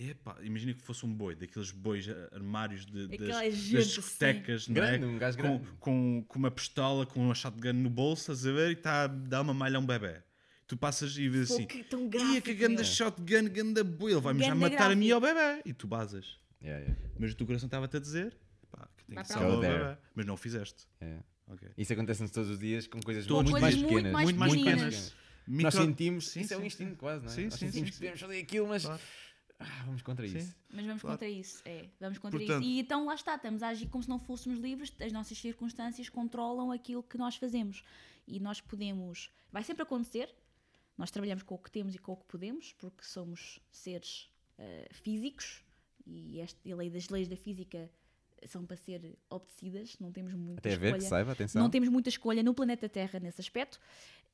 Epá, imagina que fosse um boi, daqueles bois eh, armários de, das, das gente, assim. discotecas, não é? Grande, um gajo com, grande. com, com uma pistola, com uma shotgun no bolso, estás a ver? E está a dar uma malha a um bebê. Tu passas e vês Pô, assim: que tão Ia gráfico, que ganda meu." shotgun, ganda boi, ele vai-me já matar a mim ao gráfico. bebê. E tu basas. Yeah, yeah, Mas o teu coração estava-te a dizer pá, que tem que salvar o bebê. Mas não o fizeste. yeah. Ok. Isso acontece-nos todos os dias com coisas Todos muito mais. Muito pequenas. mais Muito mais pequenas. pequenas. Nós sentimos, Sim, isso é um sim, instinto sim. quase, não é? Sim, Nós sim, sentimos sim, que podemos fazer aquilo, mas Claro. Ah, vamos contra Sim. isso. Mas vamos Claro. contra isso, é. Vamos contra Portanto- isso. E então lá está, estamos a agir como se não fôssemos livres, as nossas circunstâncias controlam aquilo que nós fazemos. E nós podemos. Vai sempre acontecer. Nós trabalhamos com o que temos e com o que podemos, porque somos seres eh, físicos e, este, e a lei das leis da física são para ser obedecidas, não temos muita Até a ver que escolha. saiba, atenção. Não temos muita escolha no planeta Terra nesse aspecto.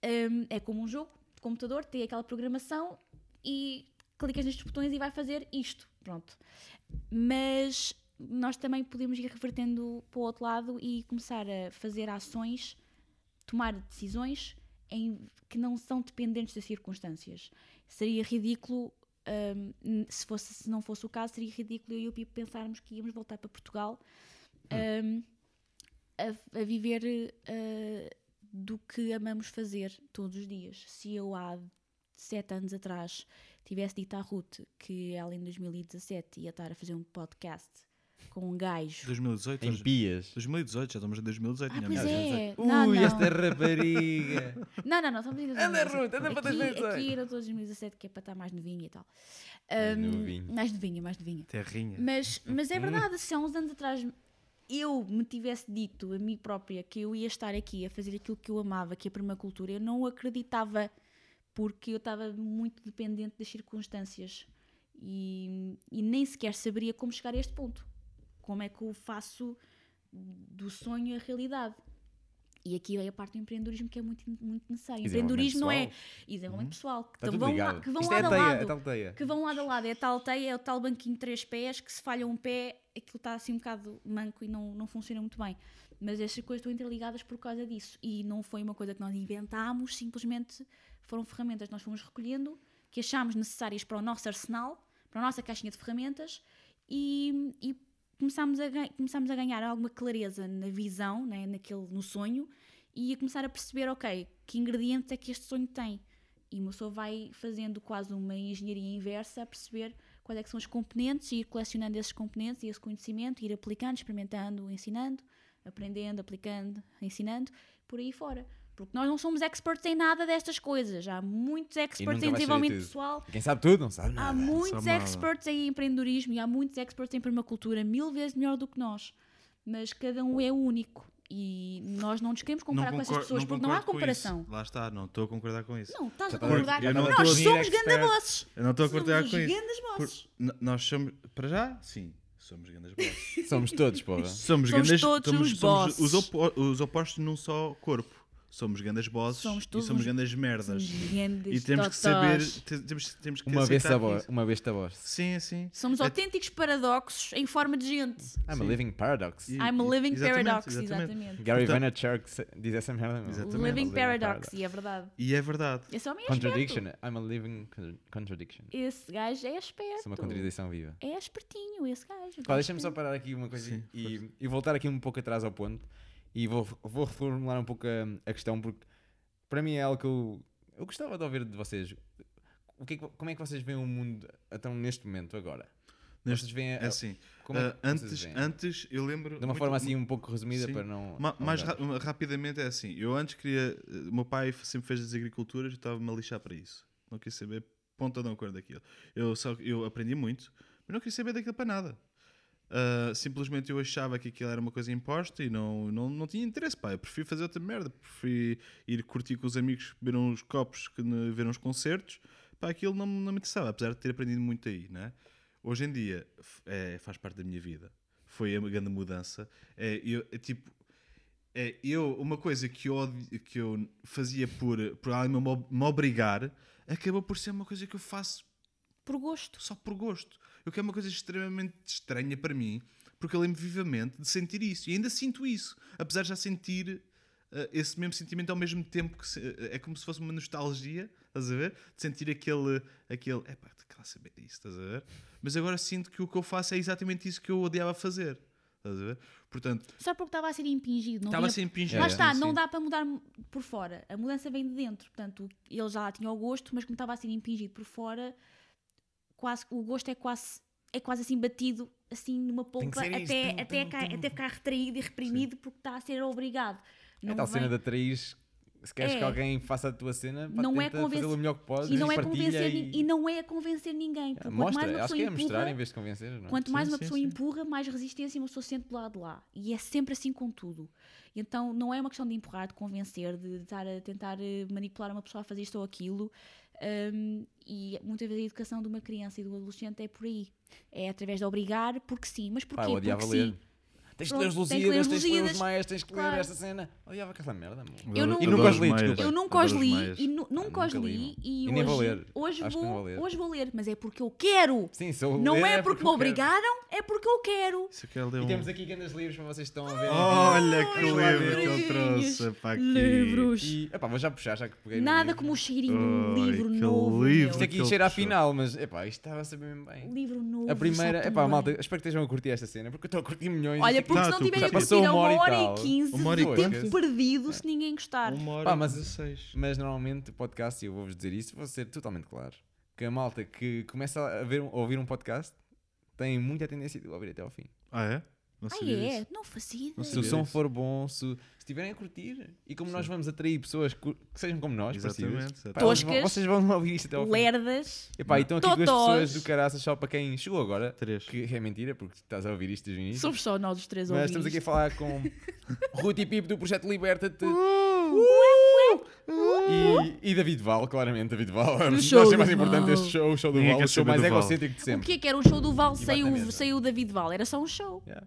Hum, é como um jogo de computador, tem aquela programação e clicas nestes botões e vai fazer isto. Pronto. Mas nós também podemos ir revertendo para o outro lado e começar a fazer ações, tomar decisões em, que não são dependentes das circunstâncias. Seria ridículo. hum, se, fosse, se não fosse o caso, seria ridículo eu e o Pipo pensarmos que íamos voltar para Portugal hum, a, a viver uh, do que amamos fazer todos os dias. Se eu há sete anos atrás tivesse dito à Ruth que ela em 2017 ia estar a fazer um podcast com um gajo. 2018? Em pias. 2018, já estamos em 2018. Ah, pois é. Ui, não, não. esta rapariga. [laughs] Não, não, não, estamos em 2017. Anda, Ruth, anda para aqui, 2018. aqui era todos 2017, que é para estar mais novinha e tal. Mais Hum, novinho. mais novinha, mais novinha. Terrinha. Mas, mas é verdade, se há uns anos atrás eu me tivesse dito a mim própria que eu ia estar aqui a fazer aquilo que eu amava, que é a permacultura, eu não acreditava porque eu estava muito dependente das circunstâncias e, e nem sequer saberia como chegar a este ponto. Como é que eu faço do sonho a realidade? E aqui é a parte do empreendedorismo que é muito, muito necessário. Empreendedorismo não é e desenvolvimento pessoal, que, vão, ligado. lá, que vão Isto lado é a lado é tal teia. que vão lado a lado. É a tal teia, é o tal banquinho de três pés que se falha um pé, aquilo está assim um bocado manco e não, não funciona muito bem. Mas estas coisas estão interligadas por causa disso. E não foi uma coisa que nós inventámos, simplesmente foram ferramentas que nós fomos recolhendo, que achámos necessárias para o nosso arsenal, para a nossa caixinha de ferramentas e, e começámos, a, começámos a ganhar alguma clareza na visão, né, naquele, no sonho e a começar a perceber, ok, que ingredientes é que este sonho tem. E uma pessoa vai fazendo quase uma engenharia inversa a perceber quais é são os componentes e ir colecionando esses componentes e esse conhecimento, ir aplicando, experimentando, ensinando, aprendendo, aplicando, ensinando, por aí fora. Porque nós não somos experts em nada destas coisas. Há muitos experts em desenvolvimento pessoal, Quem sabe tudo, não sabe há nada. muitos nada. experts em empreendedorismo e há muitos experts em permacultura, mil vezes melhor do que nós. Mas cada um é único. E nós não nos queremos comparar com essas pessoas porque não há com comparação. Lá está, não estou a concordar com isso. Não, estás a concordar. Não Nós somos gandabosses. Eu não estou a concordar com isso. Por- nós somos, para já, sim, somos grandes bosses. Somos todos, porra. Somos, Somos grandes, todos somos, os somos bosses. os, opo- os opostos num só corpo. Somos grandes bosses Somos e somos grandes merdas. Grandes E temos que saber, totós. te- temos, temos que Uma besta boss. isso. Uma besta boss. Sim, sim. Somos É- autênticos paradoxos em forma de gente. I'm a Sim. living paradox. E- I'm a living exatamente, paradox, exatamente. exatamente. Gary Portanto- Vaynerchuk diz essa merda. a Living paradox, e é verdade. E é verdade. Esse homem é Contradiction. esperto. I'm a living con- contradiction. Esse gajo é Isso é esperto. uma contradição viva. É espertinho esse gajo. Deixa-me só parar aqui uma coisa Sim, e, e voltar aqui um pouco atrás ao ponto e vou, vou reformular um pouco a, a questão porque para mim é algo que eu, eu gostava de ouvir de vocês. O que é que- como é que vocês veem o mundo então, neste momento agora? Neste- vocês veem a- É assim. como é vocês antes, antes, eu lembro. de uma muito- forma assim um pouco resumida Sim. para não. Ma- mais ra- rapidamente é assim. Eu antes queria. O meu pai sempre fez as agriculturas e estava-me a lixar para isso. Não quis saber ponta não cor daquilo. Eu, só, eu aprendi muito, mas não quis saber daquilo para nada. Ah, simplesmente eu achava que aquilo era uma coisa imposta e não, não, não tinha interesse, pá. Eu prefiro fazer outra merda. Prefiro ir curtir com os amigos, beber uns copos, que ver uns concertos. Pá, aquilo não, não me interessava, apesar de ter aprendido muito aí, né? Hoje em dia é, faz parte da minha vida. Foi a grande mudança. É, eu, é tipo, é, eu, uma coisa que eu, que eu fazia por, por alguém me obrigar, acabou por ser uma coisa que eu faço Por gosto. só por gosto. Eu quero uma coisa extremamente estranha para mim, porque eu lembro vivamente de sentir isso. E ainda sinto isso, apesar de já sentir eh, esse mesmo sentimento ao mesmo tempo que se- eh, é como se fosse uma nostalgia, estás a ver? De sentir aquele, aquele, é pá, quer lá saber disso, estás a ver? Mas agora sinto que o que eu faço é exatamente isso que eu odiava fazer, estás a ver? Portanto, Só porque estava a ser impingido. Não estava vinha- sempre impingido. Lá É, está, sim, não sim. dá para mudar por fora. A mudança vem de dentro. Portanto, ele já tinha o gosto, mas como estava a ser impingido por fora, quase, o gosto é quase, é quase assim batido assim numa polpa ser isto, até, tum, até, tum, até ficar retraído e reprimido porque está a ser obrigado. É Não tal vem- cena de atrair. Se queres É. que alguém faça a tua cena, pá, Não é convencer- o melhor que podes e não, é convencer, e... e não é a convencer ninguém. Quanto Mostra, mais uma acho que é empurra, mostrar em vez de convencer. Não é? Quanto mais Sim, uma sim, pessoa sim. empurra, mais resistência uma pessoa sente do lado de lá. E é sempre assim com tudo. Então não é uma questão de empurrar, de convencer, de estar a tentar eh, manipular uma pessoa a fazer isto ou aquilo. Hum, e muitas vezes a educação de uma criança e do adolescente é por aí. É através de obrigar, porque sim. Mas Pá, porquê? odiava porque sim. Tens de ler os Pronto, tens de ler Lusíadas, os tens de ler os Maias, tens de ler claro. esta cena. Odiava aquela merda, meu. Eu não- E nunca os li, desculpa. Eu nunca os li e nu- nunca os li, e, E hoje, nem vou ler. Hoje, que vou, vou ler. hoje vou ler, mas é porque eu quero. Sim, se eu Não ler é porque me eu obrigaram, é porque eu quero. É ler E um- temos aqui grandes livros para vocês que estão a ver. Olha que livro que ele trouxe para aqui. Livros. E, epá, vou já puxar, já que peguei Nada como o cheirinho de um livro que novo. Isto aqui cheira puxou. final, mas epá, isto estava a saber mesmo bem. Livro novo. A primeira, epá, malta, espero que estejam a curtir esta cena, porque eu estou a curtir milhões. Olha, porque se não tu tiverem a já passou curtir a uma hora e tal. quinze, Uma hora e de quinze. tempo perdido se ninguém gostar. Uma hora Pá, e mas- 16. Mas normalmente podcast, e eu vou-vos dizer isso, vou ser totalmente claro, que a malta que começa a, ver, a ouvir um podcast tem muita tendência de o ouvir até ao fim. Ah, é? Não Ah, é? disso. Não fazia Não Se o som for bom, se estiverem a curtir, e como nós vamos atrair pessoas que, sejam como nós, Exatamente. pá, vão- Toscas. vocês vão ouvir isto até ao fim. Lerdas. Epá, e estão aqui duas pessoas do caraças só para quem chegou agora, Três. que é mentira, porque estás a ouvir isto desde o início. Somos só nós os três Mas estamos aqui a falar com [laughs] Ruth e Pipo do Projeto Liberta-te e, e David Val, claramente David Val. [laughs] Nós show é mais importante Val. este show, o show do Val, quer o show mais egocêntrico de O sempre. que é que era o show do Val? Na mesa. saiu o David Val. Era só um show. Yeah.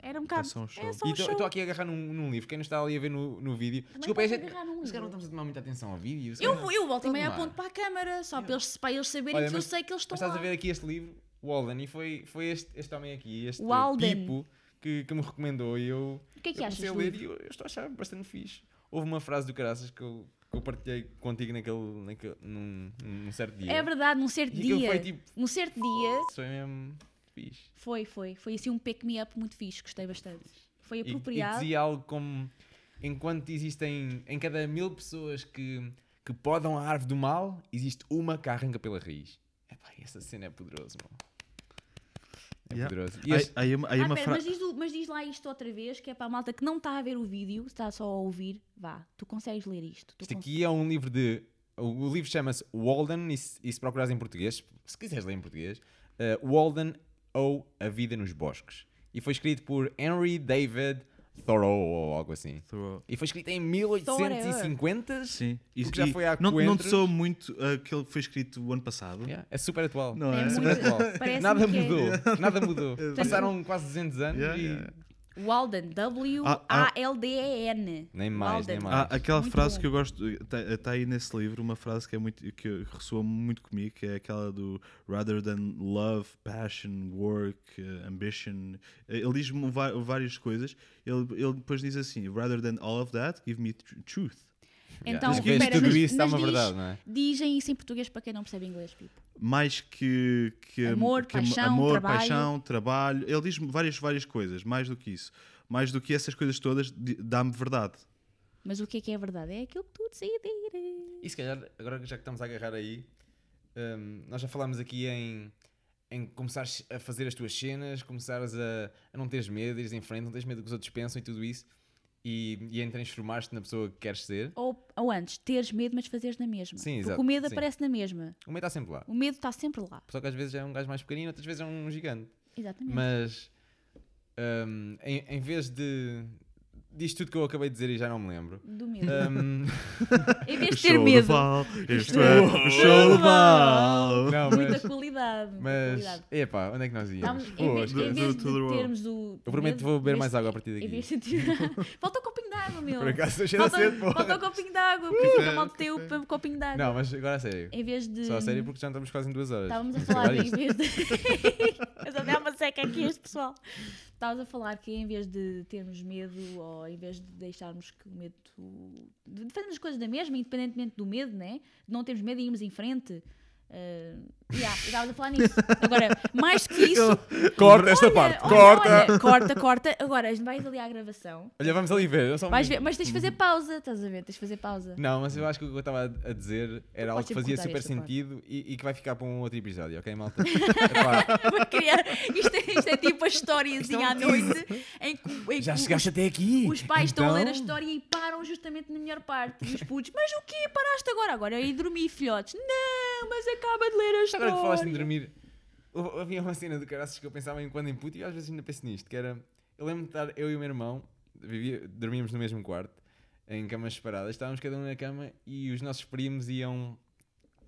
Era um bocado. só um show. É só E um show. estou aqui a agarrar num, num livro, quem não está ali a ver no, no vídeo. Também Desculpa, a gente, num mas cara, não estamos a tomar muita atenção ao vídeo. se Eu, calhar- eu volto e lá. aponto para a câmara, só para eles, para eles saberem Olha, que eu mas- sei que eles estão Mas estás lá. a ver aqui este livro, o Alden, e foi, foi este, este homem aqui, este O Alden. Pipo, que, que me recomendou e eu, O que é que eu achas do ler e eu, eu estou a achar bastante fixe. Houve uma frase do Caraças que eu, que eu partilhei contigo naquele, naquele, num, num certo dia. É verdade, num certo E dia. foi tipo, Num certo dia. foi mesmo fixe. Foi, foi. Foi assim um pick-me-up muito fixe. Gostei bastante. Foi E, e apropriado. dizia algo como: enquanto existem em cada mil pessoas que, que podam a árvore do mal, existe uma que arranca pela raiz. Epá, essa cena é poderosa, mano. É Yeah. poderoso. E Aí, este- aí, uma- aí Ah, uma pera, mas, diz, mas diz lá isto outra vez, que é para a malta que não está a ver o vídeo, está só a ouvir. Vá, tu consegues ler isto. Isto cons- aqui é um livro de. O livro chama-se Walden, e se, e se procurares em português, se quiseres ler em português, eh, Walden ou A Vida nos Bosques. E foi escrito por Henry David Thoreau ou algo assim. Thoreau. E foi escrito em 1850. Sim. Já foi há não, não sou muito aquele que foi escrito o ano passado. Yeah, é super atual. Não É é? muito- Super atual. Nada é- mudou. Nada mudou. [laughs] Passaram quase 200 anos Yeah, e yeah. Walden, W-A-L-D-E-N. Nem mais, nem Walden. mais. Há aquela Muito frase bom. que eu gosto, está aí nesse livro, uma frase que é muito que ressoa muito comigo, que é aquela do rather than love, passion, work, eh, ambition. Ele diz-me va- várias coisas. Ele, ele depois diz assim: rather than all of that, give me tr- truth. Então, de espera, tudo mas- isso, está mas uma diz- verdade, não é? Dizem isso em português para quem não percebe inglês, Pipo. Mais que, que Amor, que paixão, amor, trabalho. paixão, trabalho. Ele diz-me várias, várias coisas, mais do que isso. Mais do que essas coisas todas, dá-me verdade. Mas o que é que é verdade? É aquilo que tu decidires. E se calhar, agora já que estamos a agarrar aí, hum, nós já falámos aqui em, em começares a fazer as tuas cenas, começares a, a não teres medo, ires em frente, não teres medo do que os outros pensam e tudo isso, e, e em transformar-te na pessoa que queres ser. Ou, ou antes, teres medo, mas fazeres na mesma. Sim, Porque exato, o medo sim. aparece na mesma. O medo está sempre lá. O medo está sempre lá. Só que às vezes é um gajo mais pequenino, outras vezes é um gigante. Exatamente. Mas hum, em, em vez de disto tudo que eu acabei de dizer e já não me lembro. Do medo. hum, [laughs] em vez de ter medo, Isto é o show do Val. não, muita mas, qualidade. muita mas qualidade. epá, onde é que nós íamos? Estamos, em vez, do- em vez do- de termos o. Eu prometo que vou beber mais água a partir Em daqui. vez de ter... [laughs] Falta o copinho de água, meu. Por acaso, cheira a Falta, cedo, falta o copinho [laughs] de água. Porque a malta tem o copinho de água. Não, mas agora a sério. Em vez de. Só a sério porque já estamos quase em duas horas. Estávamos a falar em vez de. Eu só dei uma seca aqui este pessoal. Estávamos a falar que em vez de termos medo ou em vez de deixarmos que o medo. de fazermos as coisas da mesma, independentemente do medo, né? Não termos medo e irmos em frente. Uh, yeah, estávamos a falar nisso. Agora, mais do que isso. Corta esta olha, parte, olha, corta! olha, corta, corta. Agora, vais ali à gravação. Olha, vamos ali ver. um ver, mas tens de fazer pausa, estás a ver? Tens de fazer pausa. Não, mas eu acho que o que eu estava a dizer era algo que fazia super esta sentido e, e que vai ficar para um outro episódio, ok, malta? [laughs] Isto, é, isto é tipo a historiazinha à é um noite em que, em já que chegaste até aqui. os pais estão a ler a Então, história e param justamente na melhor parte. E os putos, mas o quê? Paraste agora? Agora é ir dormir, filhotes. Não, mas acaba de ler a história. Agora que falaste em dormir, havia uma cena de caraças que eu pensava em quando em puto e às vezes ainda penso nisto, que era, eu lembro de estar eu e o meu irmão, vivia, dormíamos no mesmo quarto, em camas separadas, estávamos cada um na cama e os nossos primos iam,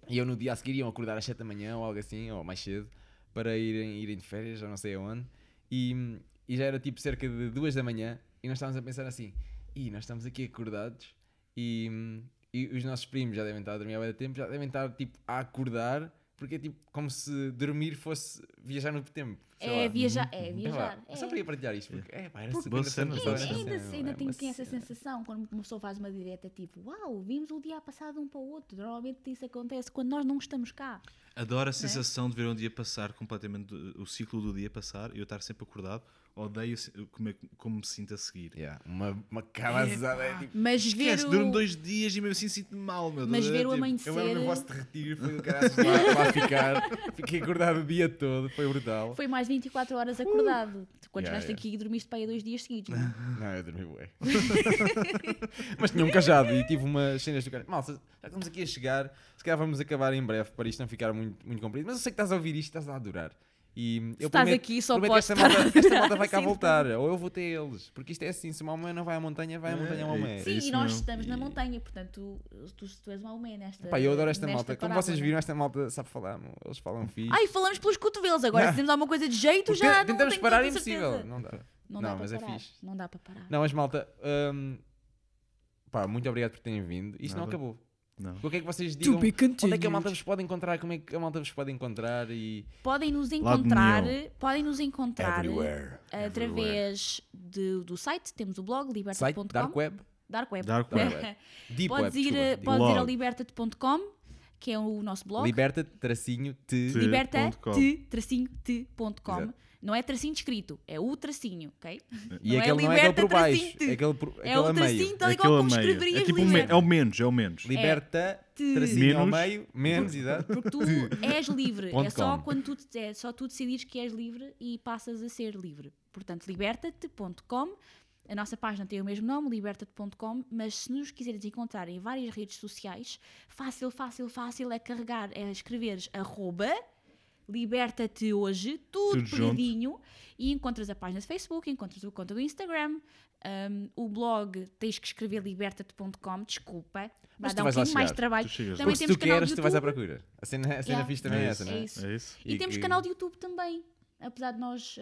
iam no dia a seguir, iam acordar às 7 da manhã ou algo assim, ou mais cedo, para irem, irem de férias, ou não sei aonde, e, e já era tipo cerca de 2 da manhã e nós estávamos a pensar assim, e nós estamos aqui acordados e, e os nossos primos já devem estar a dormir há muito tempo, já devem estar tipo a acordar, porque é tipo como se dormir fosse viajar no tempo. sei É lá. viajar, é viajar. eu Só é. queria partilhar isto, porque é, pá, era Porque- super Boa interessante cena, boa cena. Ainda, ainda é uma tem essa sensação quando uma pessoa faz uma direta tipo, uau, vimos o dia passado um para o outro. Normalmente isso acontece quando nós não estamos cá. Adoro a sensação de ver um dia passar completamente, o ciclo do dia passar e eu estar sempre acordado. Odeio como, é- como me sinto a seguir. Yeah, uma, uma cabazada, é tipo. Mas Esquece, ver o... durmo dois dias e mesmo assim sinto-me mal, meu Mas Deus. ver o É tipo, amanhecer... Eu lembro no vosso de retiro, foi o caraças lá, lá ficar. Fiquei acordado o dia todo, foi brutal. Foi mais 24 horas acordado. Quando Yeah, chegaste yeah. aqui e dormiste para aí dois dias seguidos. não é? [laughs] Não, eu dormi bué. [laughs] Mas tinha um cajado e tive umas cenas do cara. Malta, já estamos aqui a chegar, se calhar vamos acabar em breve para isto não ficar muito, muito comprido. Mas eu sei que estás a ouvir isto, estás a adorar. E eu estás prometo- aqui, só prometo podes esta estar esta vai cá [laughs] sim, voltar, ou eu vou ter eles. Porque isto é assim: se uma alma não vai à montanha, vai à É, montanha uma é alma. Sim, isso e nós mesmo. estamos na montanha, portanto, tu, tu és uma almeia nesta. Pá, eu adoro esta malta. Como vocês viram, esta malta sabe falar, eles falam fixe. Ai, falamos pelos cotovelos agora. Não. Se temos alguma coisa de jeito, Porque já não tentamos parar, é impossível. certeza. Não dá. Não, Não, dá mas é parar. fixe. Não dá para parar. Não, mas malta, hum, pá, muito obrigado por terem vindo. Isto não acabou. Não. O que é que vocês digam? Onde é que a malta vos pode encontrar? Como é que a malta vos pode encontrar? E Podem nos encontrar, podem nos encontrar Everywhere. através de- do site, temos o blog liberta.com. dark web, Dark Web. Dark web. [laughs] deep podes web, ir, a- desculpa. podes ir a liberta.com, que é o nosso blog. Liberta, tracinho, Não é tracinho escrito, é o tracinho, ok? E Não é aquele não é aquele por baixo, é aquele, por, É aquele o tracinho, tal e Aquele qual como escreverias É tipo um é o menos, é o menos. Liberta, te. tracinho ao Menos. meio, menos, exato. Porque tu [laughs] és livre. É só com. quando tu, é só tu decidires que és livre e passas a ser livre. Portanto, liberta-te.com. A nossa página tem o mesmo nome, liberta-te.com, mas se nos quiseres encontrar em várias redes sociais, fácil, fácil, fácil é carregar, é escreveres arroba liberta-te hoje, tudo, Tudo junto. pegadinho, e encontras a página de Facebook, encontras a conta do Instagram, um, o blog tens que escrever liberta-te.com, desculpa, vai Mas tu dar um bocadinho mais trabalho. Tu. Também temos tu canal queres, de tu vais à YouTube. procura. A cena, a cena Yeah. fixe também é, É essa, não é? Isso. É isso. E, E temos que- canal de YouTube também. Apesar de nós.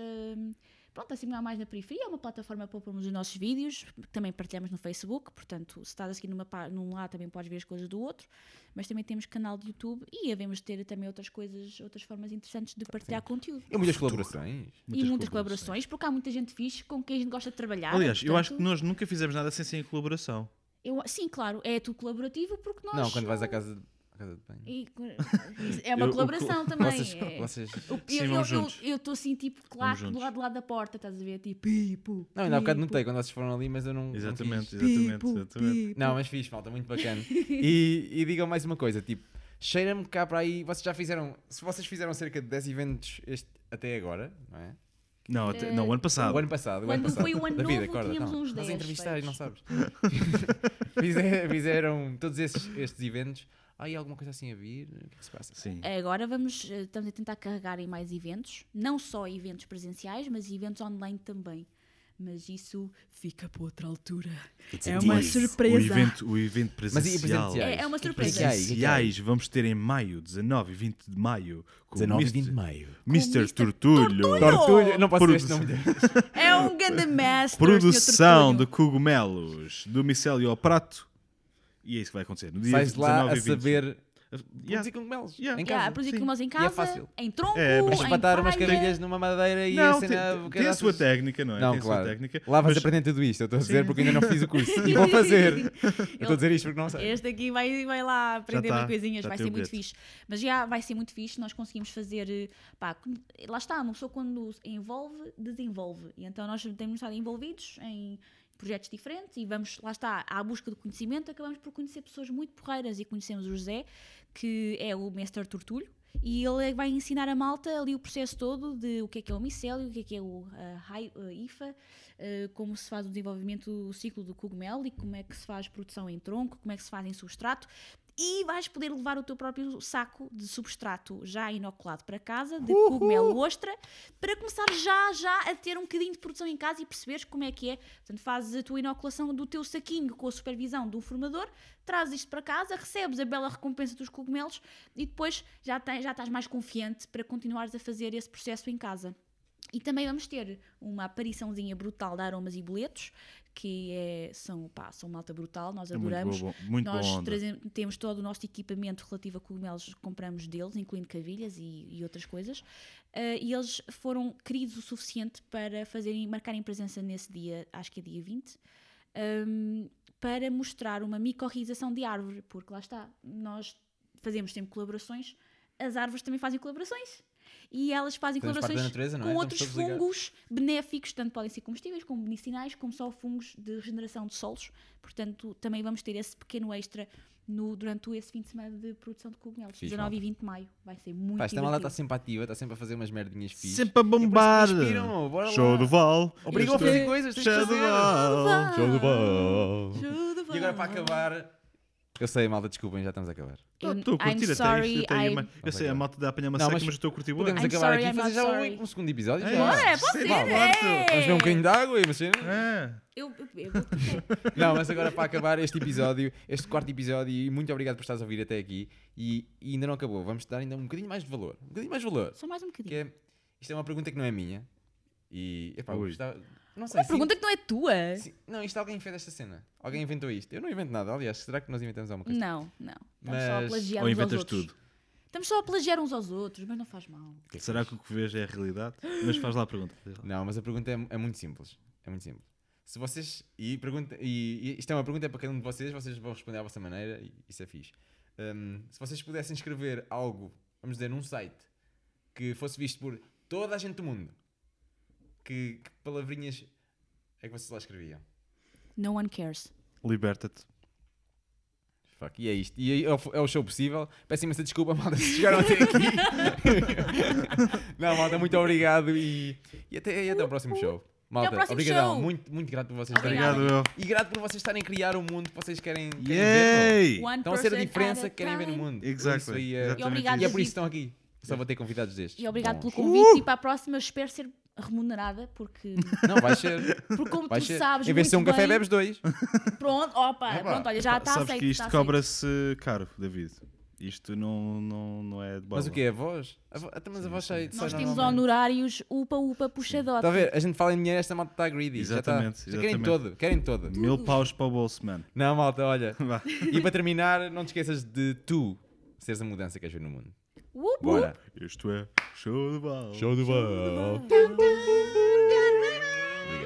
Pronto, assim mais na periferia, é uma plataforma para pôrmos os nossos vídeos, que também partilhamos no Facebook, portanto, se estás a seguir numa, num lado também podes ver as coisas do outro, mas também temos canal de YouTube e havemos de ter também outras coisas, outras formas interessantes de partilhar conteúdo. E muitas colaborações. e muitas colaborações, porque há muita gente fixe com quem a gente gosta de trabalhar. Aliás, eu acho que portanto, nós nunca fizemos nada sem ser em colaboração. eu- sim, claro, é tudo colaborativo porque nós. Não, quando vais à casa, casa de banho. E- é [laughs] uma Eu- o- colaboração [laughs] também. Vocês, é. vocês... Eu- estou assim, tipo, claro, do lado de lá da porta, estás a ver? Tipo, pipo. Não, ainda há bocado notei quando vocês foram ali, mas eu não. não Exatamente, quis. exatamente, Pipo, exatamente. pipo. Não, mas fixe, malta, muito bacana. [laughs] E, e digam mais uma coisa, tipo, cheira-me cá para aí, vocês já fizeram, se vocês fizeram cerca de 10 eventos este, até agora, não é? Não, até- não, o ano passado. O ano passado, o Quando ano passado. foi o ano David, novo, acorda, tínhamos não, uns Estás a 10 entrevistar e não sabes. Fizer- fizeram todos esses, estes eventos. Há aí alguma coisa assim a vir? O que é que se passa? Sim. Agora vamos, eh, estamos a tentar carregar em mais eventos, não só eventos presenciais, mas eventos online também. Mas isso fica para outra altura. It's É uma surpresa. O evento, o evento presencial. É- é uma surpresa. há aí? Presenciais vamos ter em maio, 19 e 20 de maio. Com 19 e o 20 de Mr. maio. Mr. Tortulho. Tortulho, não posso dizer este nome. É um grande mestre. Produção de cogumelos do micélio ao prato. E é isso que vai acontecer. No dia Sais lá 19 a e 20. saber Yeah. produzir cogumelos Yeah. em Yeah, casa. a produzir sim. cogumelos em é casa, fácil. em tronco, É, mas em Espatar umas palha. carrilhas numa madeira e Não, a tem, cena... tem a caraças. sua técnica, não é? Não, tem a claro. sua técnica. Lá vais mas- aprender tudo isto, eu estou a dizer Sim. porque ainda não fiz o curso. [laughs] E vou fazer. Eu [laughs] estou a dizer isto porque não sei. Este aqui vai, vai lá aprender tá, umas coisinhas, já vai tem ser o muito bilhete. fixe. Mas já vai ser muito fixe, nós conseguimos fazer, eh, pá, com- lá está, uma pessoa quando envolve, desenvolve. E então nós temos estado envolvidos em projetos diferentes e vamos, lá está, à busca do conhecimento, acabamos por conhecer pessoas muito porreiras e conhecemos o José, que é o mestre Tortulho, e ele é vai ensinar a malta ali o processo todo de o que é que é o micélio, o que é que é o ah, IFA, ah, como se faz o desenvolvimento, o ciclo do cogumelo e como é que se faz produção em tronco, como é que se faz em substrato. E vais poder levar o teu próprio saco de substrato já inoculado para casa, de cogumelo ostra, para começar já, já a ter um bocadinho de produção em casa e perceberes como é que é. Portanto, fazes a tua inoculação do teu saquinho com a supervisão do formador, trazes isto para casa, recebes a bela recompensa dos cogumelos e depois já, tens, já estás mais confiante para continuares a fazer esse processo em casa. E também vamos ter uma apariçãozinha brutal de aromas e boletos, que é, são, pá, são malta brutal, nós É muito adoramos. boa, muito Nós boa onda. trazem- temos todo o nosso equipamento relativo a cogumelos, compramos deles, incluindo cavilhas e, e outras coisas. Ah, e eles foram queridos o suficiente para fazerem, marcarem presença nesse dia, acho que é dia 20, ahm, para mostrar uma micorrização de árvore, porque lá está, nós fazemos sempre colaborações, as árvores também fazem colaborações. E elas fazem da colaborações natureza, é? com Estamos outros fungos benéficos, tanto podem ser comestíveis como medicinais, como só fungos de regeneração de solos. Portanto, também vamos ter esse pequeno extra no, durante esse fim de semana de produção de cogumelos. Fixe, 19 e malta. 20 de maio. Vai ser muito Pá, esta malta está sempre ativa, está sempre a fazer umas merdinhas fixes. Sempre a bombar. É inspiram, bora Show lá. do Val. Obrigam a fazer coisas, tens de Show do. Val. Show do bom. Tudo E agora bom. para acabar... Eu sei, malta, desculpem, já estamos a acabar. Estou Eu- estou a curtir I'm até sorry, isto. até aí, I'm- mas- Eu sei, a malta dá a apanhar uma Não, seca, mas mas estou a curtir. Podemos I'm acabar sorry, aqui e fazer já um, um segundo episódio. É. Bora, pode ser, é. Vamos ver um bocadinho de água e uma cena. É. Eu, eu, eu vou- [laughs] Não, mas agora para acabar este episódio, este quarto episódio, e muito obrigado por estares a ouvir até aqui. E, e ainda não acabou, vamos dar ainda um bocadinho mais de valor. Um bocadinho mais de valor. Só mais um Que bocadinho. é, isto é uma pergunta que não é minha. E, epá, eu gostava- não sei, Uma pergunta que não é tua. não, isto alguém fez esta cena. Alguém inventou isto. Eu não invento nada, aliás, será que nós inventamos alguma coisa? Não, não. Estamos só a plagiar Ou uns aos inventas outros. tudo. Estamos só a plagiar uns aos outros, mas não faz mal. Será que o que vês é a realidade? Mas faz lá a pergunta. Não, mas a pergunta é, é muito simples. É muito simples. Se vocês. E, pergunta, e, e isto é uma pergunta para cada um de vocês, vocês vão responder à vossa maneira e isso é fixe. Hum, se vocês pudessem escrever algo, vamos dizer, num site que fosse visto por toda a gente do mundo, que, que palavrinhas é que vocês lá escreviam? No one cares. Liberta-te. Fuck, e é isto. E é o, é o show possível. Peço imensa desculpa, malta, se chegaram até aqui. [laughs] Não, malta, muito obrigado e, e, até, e até o próximo show. Malta, próximo obrigadão. show. Muito, muito grato por vocês estarem. Obrigado, eu. E grato por vocês estarem a criar o mundo que vocês querem, querem ver. Yay! One Estão a ser a person diferença at que querem ver no time. mundo. Exactly. Isso aí é- Exatamente E obrigado, E é por isso que estão aqui. Só vou ter convidados destes. E obrigado Bons. pelo convite e para a próxima eu espero ser remunerada porque, Não, vai ser. porque como Vai tu ser. sabes Em vez de ser um muito café, bem- bebes dois. [laughs] Pronto, opa, Epá, pronto, olha, já está Sabes aceito. que isto cobra-se caro, David. Isto não, não, não é de bola. Mas o quê? A voz? A vo... Até mas a voz sai, Nós sai temos honorários upa-upa puxadote. Está a ver? A gente fala em dinheiro, esta malta está greedy. Exatamente, Já está. Já querem todo, querem todo. Mil paus para o bolso, mano. Não, malta, olha. [laughs] E para terminar, não te esqueças de tu seres a mudança que queres ver no mundo. Up, Bora. Isto é show de bola. Show do Val.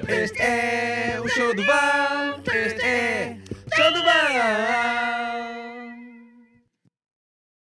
Este é o show do Val. Este é show do Val.